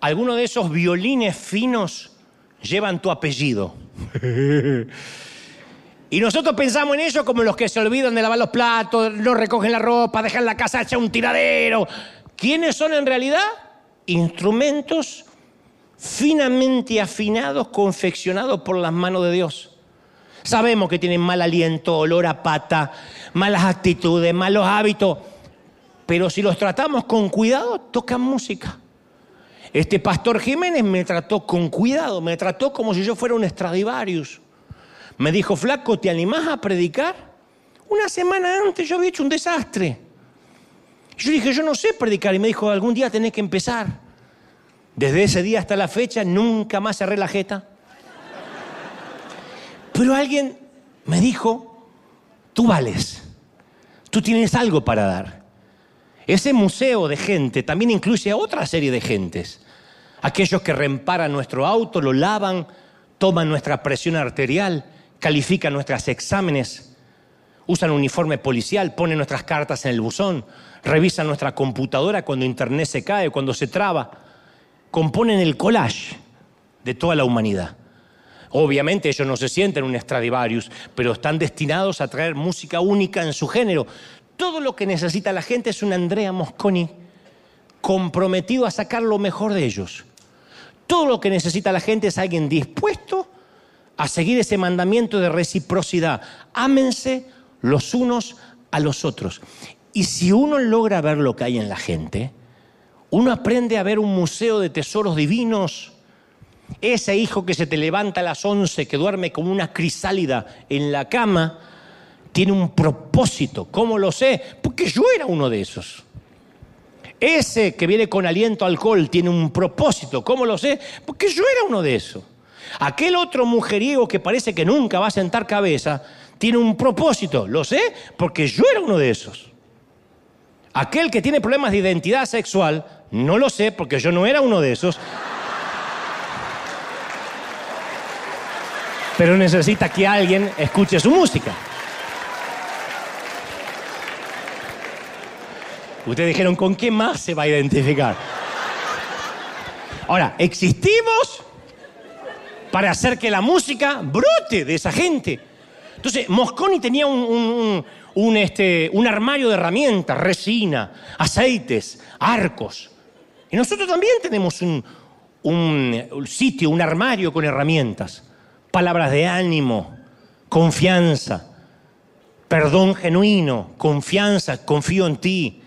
Algunos de esos violines finos llevan tu apellido. Y nosotros pensamos en ellos como los que se olvidan de lavar los platos, no recogen la ropa, dejan la casa hecha un tiradero. ¿Quiénes son en realidad? Instrumentos finamente afinados, confeccionados por las manos de Dios. Sabemos que tienen mal aliento, olor a pata, malas actitudes, malos hábitos, pero si los tratamos con cuidado, tocan música. Este pastor Jiménez me trató con cuidado, me trató como si yo fuera un Stradivarius. Me dijo, flaco, ¿te animás a predicar? Una semana antes yo había hecho un desastre. Yo dije, yo no sé predicar. Y me dijo, algún día tenés que empezar. Desde ese día hasta la fecha nunca más cerré la jeta. Pero alguien me dijo, tú vales, tú tienes algo para dar. Ese museo de gente también incluye a otra serie de gentes. Aquellos que reparan nuestro auto, lo lavan, toman nuestra presión arterial, califican nuestros exámenes, usan uniforme policial, ponen nuestras cartas en el buzón, revisan nuestra computadora cuando internet se cae, cuando se traba, componen el collage de toda la humanidad. Obviamente ellos no se sienten un Stradivarius, pero están destinados a traer música única en su género. Todo lo que necesita la gente es un Andrea Mosconi comprometido a sacar lo mejor de ellos. Todo lo que necesita la gente es alguien dispuesto a seguir ese mandamiento de reciprocidad. Ámense los unos a los otros. Y si uno logra ver lo que hay en la gente, uno aprende a ver un museo de tesoros divinos. Ese hijo que se te levanta a las once, que duerme como una crisálida en la cama, tiene un propósito. ¿Cómo lo sé? Porque yo era uno de esos. Ese que viene con aliento alcohol tiene un propósito. ¿Cómo lo sé? Porque yo era uno de esos. Aquel otro mujeriego que parece que nunca va a sentar cabeza, tiene un propósito. Lo sé porque yo era uno de esos. Aquel que tiene problemas de identidad sexual, no lo sé porque yo no era uno de esos. Pero necesita que alguien escuche su música. Ustedes dijeron, ¿con qué más se va a identificar? Ahora, existimos para hacer que la música brote de esa gente. Entonces, Mosconi tenía un, este, un armario de herramientas, resina, aceites, arcos. Y nosotros también tenemos un, un sitio, un armario con herramientas, palabras de ánimo, confianza, perdón genuino, confianza, confío en ti.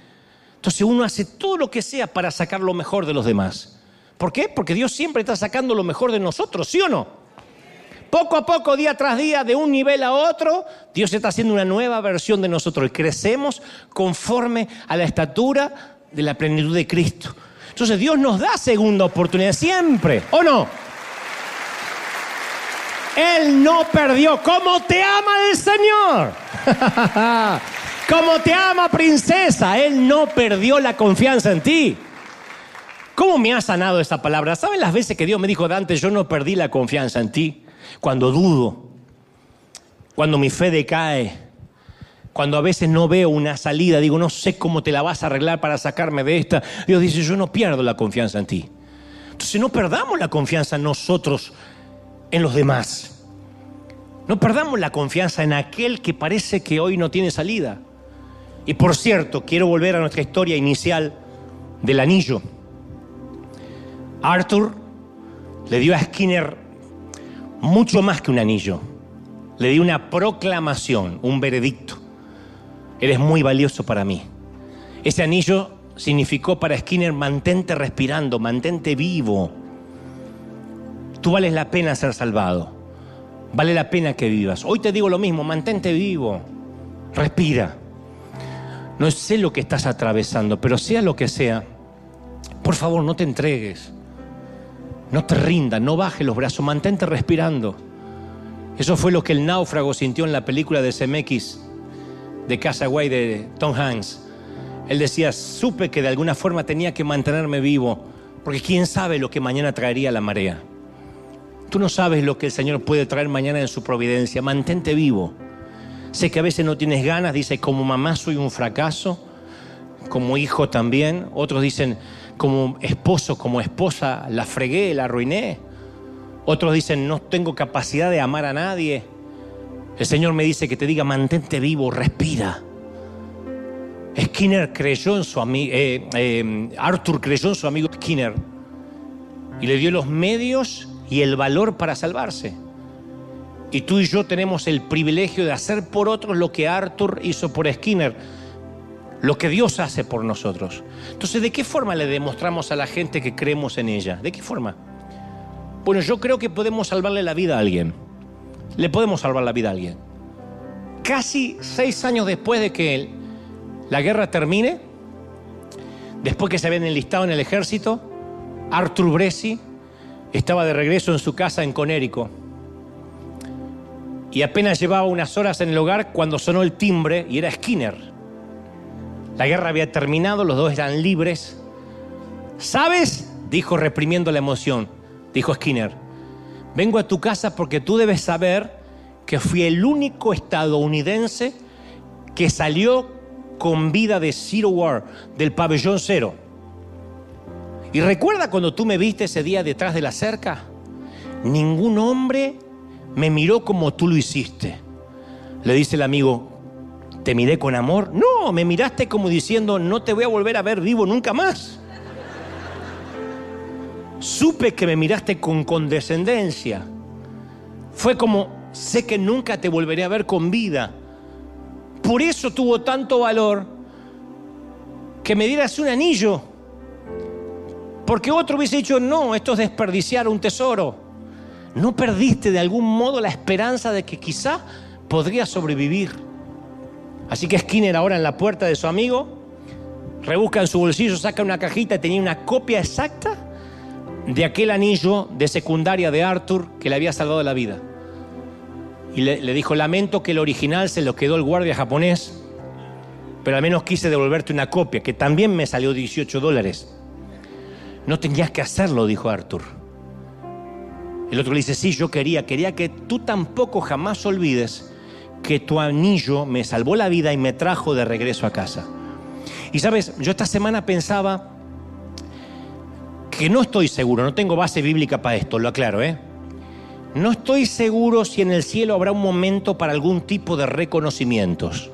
Entonces uno hace todo lo que sea para sacar lo mejor de los demás. ¿Por qué? Porque Dios siempre está sacando lo mejor de nosotros, ¿sí o no? Poco a poco, día tras día, de un nivel a otro, Dios está haciendo una nueva versión de nosotros y crecemos conforme a la estatura de la plenitud de Cristo. Entonces Dios nos da segunda oportunidad siempre, ¿o no? Él no perdió. ¿Cómo te ama el Señor? Como te ama princesa, Él no perdió la confianza en ti. ¿Cómo me ha sanado esa palabra? ¿Saben las veces que Dios me dijo, Dante, yo no perdí la confianza en ti? Cuando dudo, cuando mi fe decae, cuando a veces no veo una salida, digo, no sé cómo te la vas a arreglar para sacarme de esta. Dios dice, yo no pierdo la confianza en ti. Entonces no perdamos la confianza nosotros en los demás. No perdamos la confianza en aquel que parece que hoy no tiene salida. Y por cierto, quiero volver a nuestra historia inicial del anillo. Arthur le dio a Skinner mucho más que un anillo. Le dio una proclamación, un veredicto. Eres muy valioso para mí. Ese anillo significó para Skinner mantente respirando, mantente vivo. Tú vales la pena ser salvado. Vale la pena que vivas. Hoy te digo lo mismo, mantente vivo. Respira. No sé lo que estás atravesando, pero sea lo que sea, por favor no te entregues. No te rindas, no bajes los brazos, mantente respirando. Eso fue lo que el náufrago sintió en la película de CMX de Casaway de Tom Hanks. Él decía, supe que de alguna forma tenía que mantenerme vivo, porque quién sabe lo que mañana traería la marea. Tú no sabes lo que el Señor puede traer mañana en su providencia. Mantente vivo. Sé que a veces no tienes ganas, dice, como mamá soy un fracaso, como hijo también. Otros dicen, como esposo, como esposa, la fregué, la arruiné. Otros dicen, no tengo capacidad de amar a nadie. El Señor me dice que te diga, mantente vivo, respira. Skinner creyó en su amigo, eh, eh, Arthur creyó en su amigo Skinner y le dio los medios y el valor para salvarse. Y tú y yo tenemos el privilegio de hacer por otros lo que Arthur hizo por Skinner, lo que Dios hace por nosotros. Entonces, ¿de qué forma le demostramos a la gente que creemos en ella? ¿De qué forma? Bueno, yo creo que podemos salvarle la vida a alguien. Le podemos salvar la vida a alguien. Casi seis años después de que la guerra termine, después que se habían enlistado en el ejército, Arthur Bresi estaba de regreso en su casa en Conérico. Y apenas llevaba unas horas en el hogar cuando sonó el timbre y era Skinner. La guerra había terminado, los dos eran libres. ¿Sabes? Dijo reprimiendo la emoción, dijo Skinner. Vengo a tu casa porque tú debes saber que fui el único estadounidense que salió con vida de Zero War, del pabellón cero. Y recuerda cuando tú me viste ese día detrás de la cerca, ningún hombre me miró como tú lo hiciste. Le dice el amigo, ¿te miré con amor? No, me miraste como diciendo, no te voy a volver a ver vivo nunca más. Supe que me miraste con condescendencia. Fue como, sé que nunca te volveré a ver con vida por eso tuvo tanto valor que me dieras un anillo. Porque otro hubiese dicho, no, esto es desperdiciar un tesoro. No perdiste de algún modo la esperanza de que quizá podría sobrevivir. Así que Skinner ahora en la puerta de su amigo, rebusca en su bolsillo, saca una cajita y tenía una copia exacta de aquel anillo de secundaria de Arthur que le había salvado la vida y le, dijo, lamento que el original se lo quedó el guardia japonés, pero al menos quise devolverte una copia, que también me salió 18 dólares. No tenías que hacerlo, dijo Arthur. El otro le dice, sí, yo quería, quería que tú tampoco jamás olvides que tu anillo me salvó la vida y me trajo de regreso a casa. Y sabes, yo esta semana pensaba que no estoy seguro, no tengo base bíblica para esto, lo aclaro, ¿eh? No estoy seguro si en el cielo habrá un momento para algún tipo de reconocimientos,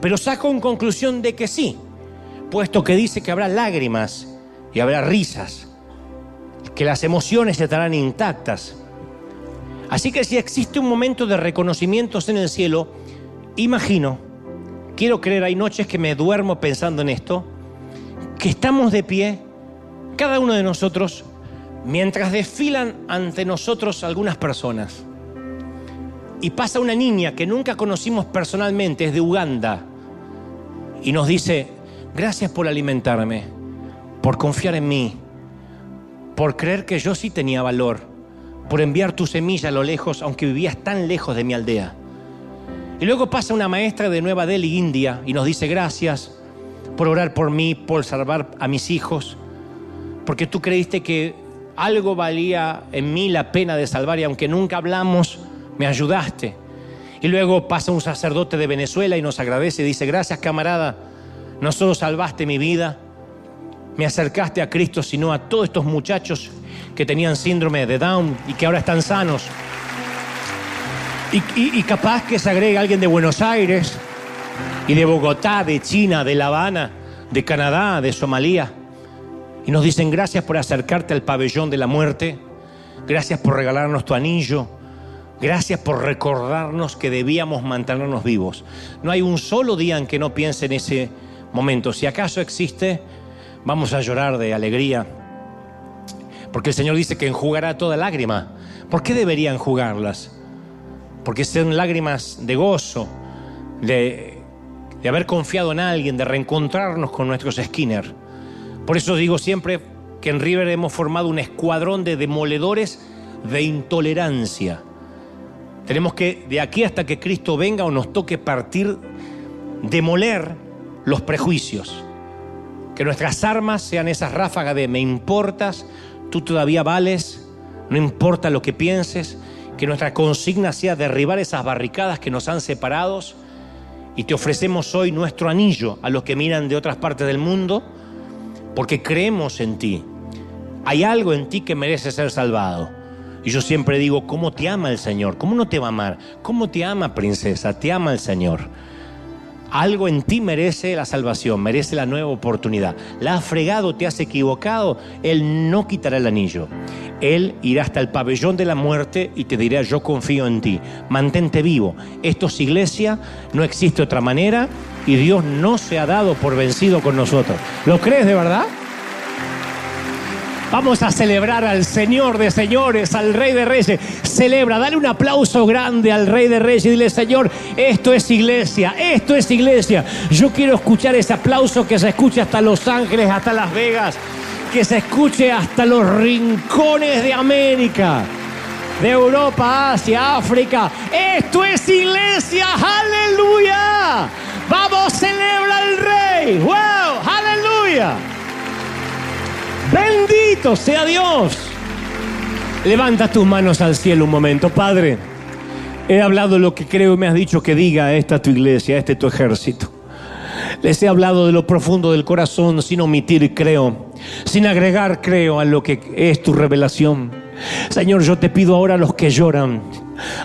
pero saco en conclusión de que sí, puesto que dice que habrá lágrimas y habrá risas, que las emociones estarán intactas. Así que si existe un momento de reconocimientos en el cielo, imagino, quiero creer, hay noches que me duermo pensando en esto, que estamos de pie, cada uno de nosotros, mientras desfilan ante nosotros algunas personas. Y pasa una niña que nunca conocimos personalmente, es de Uganda, y nos dice, gracias por alimentarme, por confiar en mí, por creer que yo sí tenía valor, por enviar tu semilla a lo lejos, aunque vivías tan lejos de mi aldea. Y luego pasa una maestra de Nueva Delhi, India, y nos dice, gracias por orar por mí, por salvar a mis hijos, porque tú creíste que algo valía en mí la pena de salvar y aunque nunca hablamos, me ayudaste. Y luego pasa un sacerdote de Venezuela y nos agradece y dice, gracias camarada, no solo salvaste mi vida, me acercaste a Cristo, sino a todos estos muchachos que tenían síndrome de Down y que ahora están sanos. Y, capaz que se agrega alguien de Buenos Aires y de Bogotá, de China, de La Habana, de Canadá, de Somalia y nos dicen gracias por acercarte al pabellón de la muerte, gracias por regalarnos tu anillo, gracias por recordarnos que debíamos mantenernos vivos. No hay un solo día en que no piense en ese momento, si acaso existe, vamos a llorar de alegría. Porque el Señor dice que enjugará toda lágrima. ¿Por qué debería enjugarlas? Porque son lágrimas de gozo, de, de haber confiado en alguien, de reencontrarnos con nuestros Skinner. Por eso digo siempre que en River hemos formado un escuadrón de demoledores de intolerancia. Tenemos que, de aquí hasta que Cristo venga o nos toque partir, demoler los prejuicios. Que nuestras armas sean esas ráfagas de me importas, tú todavía vales, no importa lo que pienses. Que nuestra consigna sea derribar esas barricadas que nos han separados. Y te ofrecemos hoy nuestro anillo a los que miran de otras partes del mundo, porque creemos en ti. Hay algo en ti que merece ser salvado. Y yo siempre digo, ¿cómo te ama el Señor? ¿Cómo no te va a amar? ¿Cómo te ama, princesa? Te ama el Señor. Algo en ti merece la salvación, merece la nueva oportunidad. La has fregado, te has equivocado, Él no quitará el anillo. Él irá hasta el pabellón de la muerte y te dirá, yo confío en ti, mantente vivo. Esto es iglesia, no existe otra manera y Dios no se ha dado por vencido con nosotros. ¿Lo crees de verdad? Vamos a celebrar al Señor de señores, al Rey de Reyes. Celebra, dale un aplauso grande al Rey de Reyes y dile, Señor, esto es iglesia, esto es iglesia. Yo quiero escuchar ese aplauso que se escuche hasta Los Ángeles, hasta Las Vegas, que se escuche hasta los rincones de América, de Europa, Asia, África. Esto es iglesia, aleluya. Vamos, celebra al Rey. ¡Wow! ¡Aleluya! Bendito sea Dios. Levanta tus manos al cielo un momento, Padre. He hablado lo que creo y me has dicho que diga esta tu iglesia, este tu ejército. Les he hablado de lo profundo del corazón sin omitir, creo, sin agregar, creo, a lo que es tu revelación. Señor, yo te pido ahora a los que lloran,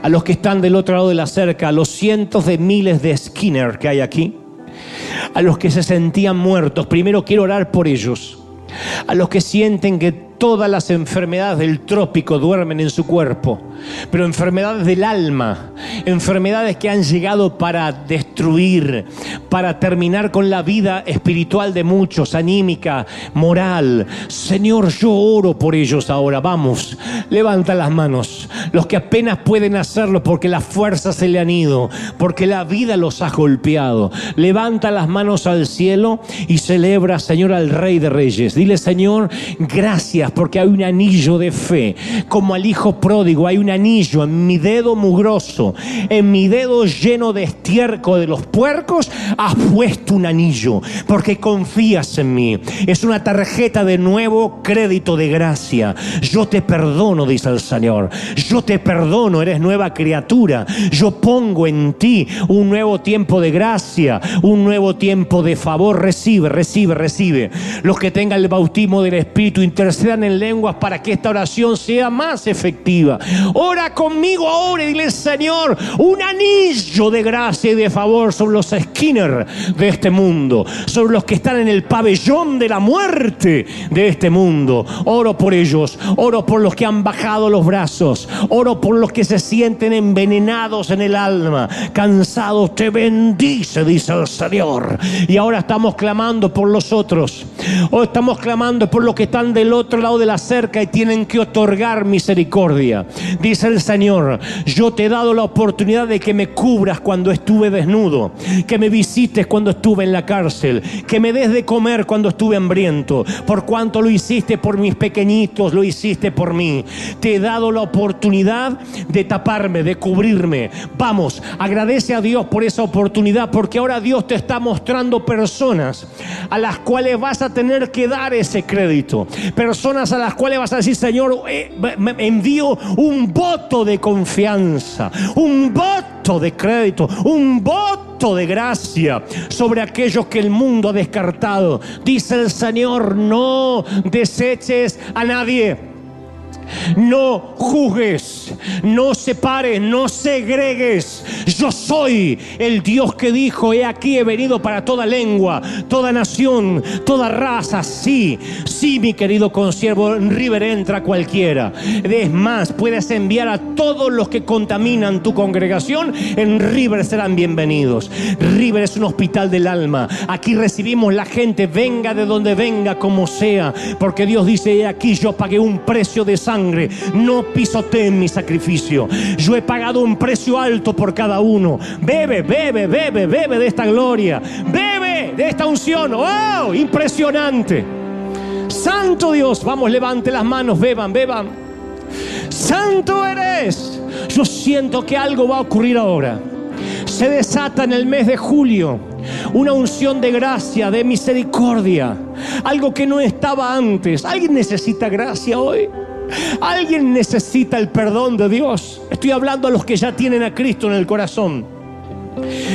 a los que están del otro lado de la cerca, a los cientos de miles de Skinner que hay aquí, a los que se sentían muertos. Primero quiero orar por ellos a los que sienten que todas las enfermedades del trópico duermen en su cuerpo, pero enfermedades del alma, enfermedades que han llegado para destruir, para terminar con la vida espiritual de muchos, anímica, moral. Señor, yo oro por ellos ahora. Vamos, levanta las manos. Los que apenas pueden hacerlo porque las fuerzas se le han ido, porque la vida los ha golpeado. Levanta las manos al cielo y celebra, Señor, al Rey de Reyes. Dile, Señor, gracias porque hay un anillo de fe. Como al hijo pródigo, hay un anillo en mi dedo mugroso, en mi dedo lleno de estiércol de los puercos, has puesto un anillo, porque confías en mí. Es una tarjeta de nuevo crédito de gracia. Yo te perdono, dice el Señor. Yo te perdono, eres nueva criatura. Yo pongo en ti un nuevo tiempo de gracia, un nuevo tiempo de favor. Recibe, recibe, recibe. Los que tengan el bautismo del Espíritu intercedan en lenguas para que esta oración sea más efectiva. Ora conmigo ahora y dile, Señor, un anillo de gracia y de favor sobre los Skinner de este mundo, sobre los que están en el pabellón de la muerte de este mundo. Oro por ellos, oro por los que han bajado los brazos, oro por los que se sienten envenenados en el alma, cansados. Te bendice, dice el Señor. Y ahora estamos clamando por los otros. O estamos clamando por los que están del otro lado de la cerca y tienen que otorgar misericordia. Dice el Señor, yo te he dado la oportunidad de que me cubras cuando estuve desnudo, que me visites cuando estuve en la cárcel, que me des de comer cuando estuve hambriento. Por cuanto lo hiciste por mis pequeñitos, lo hiciste por mí. Te he dado la oportunidad de taparme, de cubrirme. Vamos, agradece a Dios por esa oportunidad, porque ahora Dios te está mostrando personas a las cuales vas a tener que dar ese crédito. Personas a las cuales vas a decir, Señor, eh, envío un voto de confianza, un voto de crédito, un voto de gracia sobre aquellos que el mundo ha descartado. Dice el Señor, no deseches a nadie. No juzgues, no separes, no segregues. Yo soy el Dios que dijo, he aquí he venido para toda lengua, toda nación, toda raza. Sí, sí, mi querido consiervo, en River entra cualquiera. Es más, puedes enviar a todos los que contaminan tu congregación, en River serán bienvenidos. River es un hospital del alma. Aquí recibimos la gente, venga de donde venga, como sea, porque Dios dice, aquí yo pagué un precio de sangre, no pisoteen mi sacrificio. Yo he pagado un precio alto por cada uno. Bebe, bebe, bebe, bebe de esta gloria. Bebe de esta unción. ¡Oh! Impresionante. Santo Dios, vamos, levante las manos, beban, beban. Santo eres. Yo siento que algo va a ocurrir ahora. Se desata en el mes de julio una unción de gracia, de misericordia, algo que no estaba antes. ¿Alguien necesita gracia hoy? ¿Alguien necesita el perdón de Dios? Estoy hablando a los que ya tienen a Cristo en el corazón,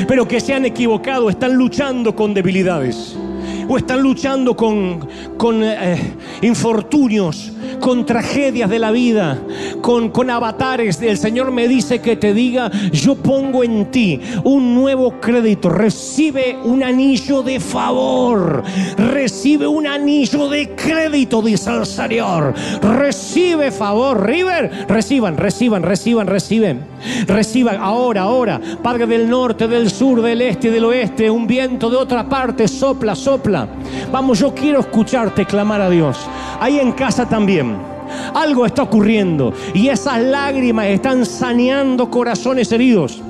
pero que se han equivocado, están luchando con debilidades. O están luchando con, con eh, infortunios con tragedias de la vida, con, con avatares. El Señor me dice que te diga, yo pongo en ti un nuevo crédito. Recibe un anillo de favor. Recibe un anillo de crédito, dice el Señor. Recibe favor. River, reciban, reciban, reciban, reciben. Reciban ahora, ahora. Padre del norte, del sur, del este, del oeste. Un viento de otra parte. Sopla, sopla. Vamos, yo quiero escucharte clamar a Dios. Ahí en casa también. Algo está ocurriendo y esas lágrimas están saneando corazones heridos.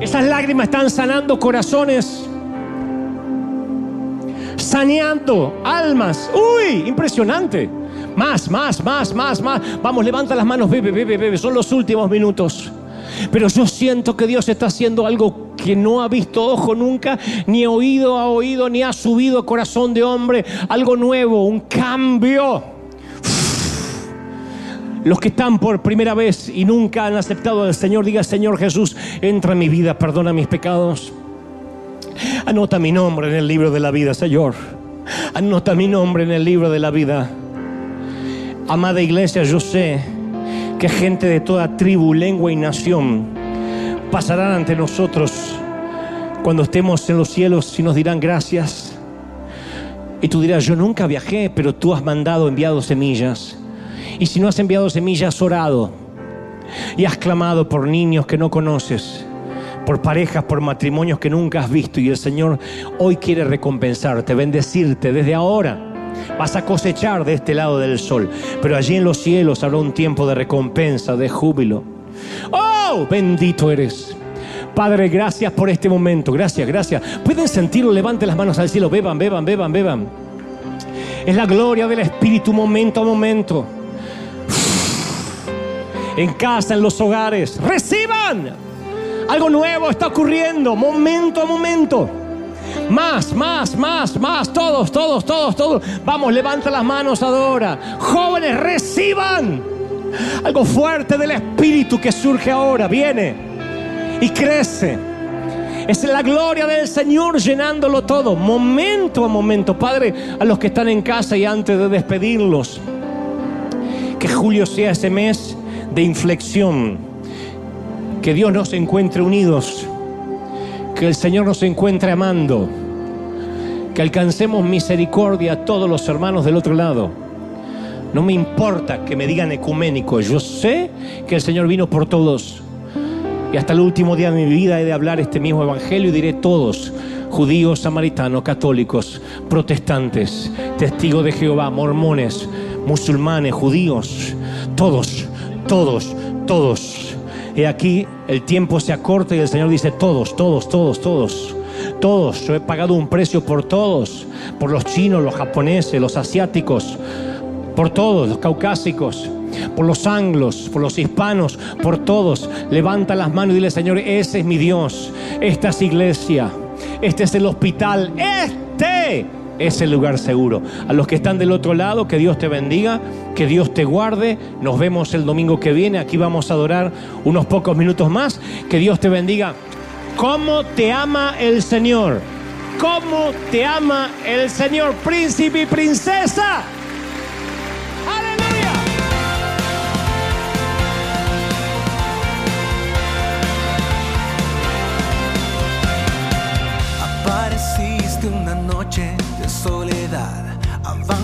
Esas lágrimas están sanando corazones, saneando almas. ¡Uy! Impresionante. Más, más, más, más, más. Vamos, levanta las manos, bebe, bebe, bebe. Son los últimos minutos. Pero yo siento que Dios está haciendo algo que no ha visto ojo nunca, ni oído ha oído, ni ha subido corazón de hombre. Algo nuevo, un cambio. Los que están por primera vez y nunca han aceptado al Señor, diga Señor Jesús, entra en mi vida, perdona mis pecados. Anota mi nombre en el libro de la vida, Señor. Anota mi nombre en el libro de la vida. Amada iglesia, yo sé que gente de toda tribu, lengua y nación pasarán ante nosotros cuando estemos en los cielos y nos dirán gracias. Y tú dirás, yo nunca viajé, pero tú has mandado, enviado semillas. Y si no has enviado semillas, has orado. Y has clamado por niños que no conoces, por parejas, por matrimonios que nunca has visto. Y el Señor hoy quiere recompensarte, bendecirte desde ahora Vas a cosechar de este lado del sol, pero allí en los cielos habrá un tiempo de recompensa, de júbilo. ¡Oh! Bendito eres. Padre, gracias por este momento. Gracias, gracias. Pueden sentirlo, levanten las manos al cielo, beban, beban, beban, beban. Es la gloria del Espíritu momento a momento. En casa, en los hogares. Reciban. Algo nuevo está ocurriendo, momento a momento. Más, más, más, más. Todos, todos, todos, todos. Vamos, levanta las manos, adora. Jóvenes, reciban algo fuerte del Espíritu que surge ahora. Viene y crece. Es la gloria del Señor llenándolo todo, momento a momento. Padre, a los que están en casa y antes de despedirlos, que julio sea ese mes de inflexión, que Dios nos encuentre unidos que el Señor nos encuentre amando, que alcancemos misericordia a todos los hermanos del otro lado. No me importa que me digan ecuménico, yo sé que el Señor vino por todos. Y hasta el último día de mi vida he de hablar este mismo evangelio y diré todos, judíos, samaritanos, católicos, protestantes, testigos de Jehová, mormones, musulmanes, judíos, todos, todos, todos y aquí el tiempo se acorta y el Señor dice, todos, todos, todos, todos, todos, yo he pagado un precio por todos, por los chinos, los japoneses, los asiáticos, por todos, los caucásicos, por los anglos, por los hispanos, por todos. Levanta las manos y dile, Señor, ese es mi Dios, esta es iglesia, este es el hospital, este es el lugar seguro. A los que están del otro lado, que Dios te bendiga, que Dios te guarde. Nos vemos el domingo que viene. Aquí vamos a adorar unos pocos minutos más. Que Dios te bendiga. ¿Cómo te ama el Señor? cómo te ama el Señor, príncipe y princesa.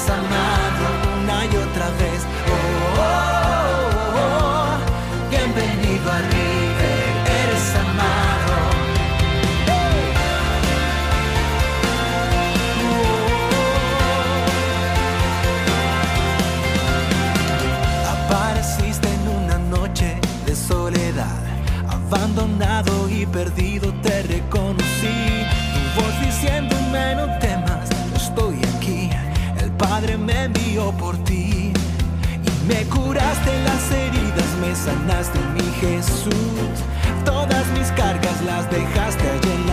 eres amado una y otra vez. Oh, oh, oh, oh, bienvenido a River, eres amado. Apareciste en una noche de soledad, abandonado y perdido te reconocí. Tu voz diciéndome no temas, por ti y me curaste las heridas, me sanaste mi Jesús. Todas mis cargas las dejaste allí en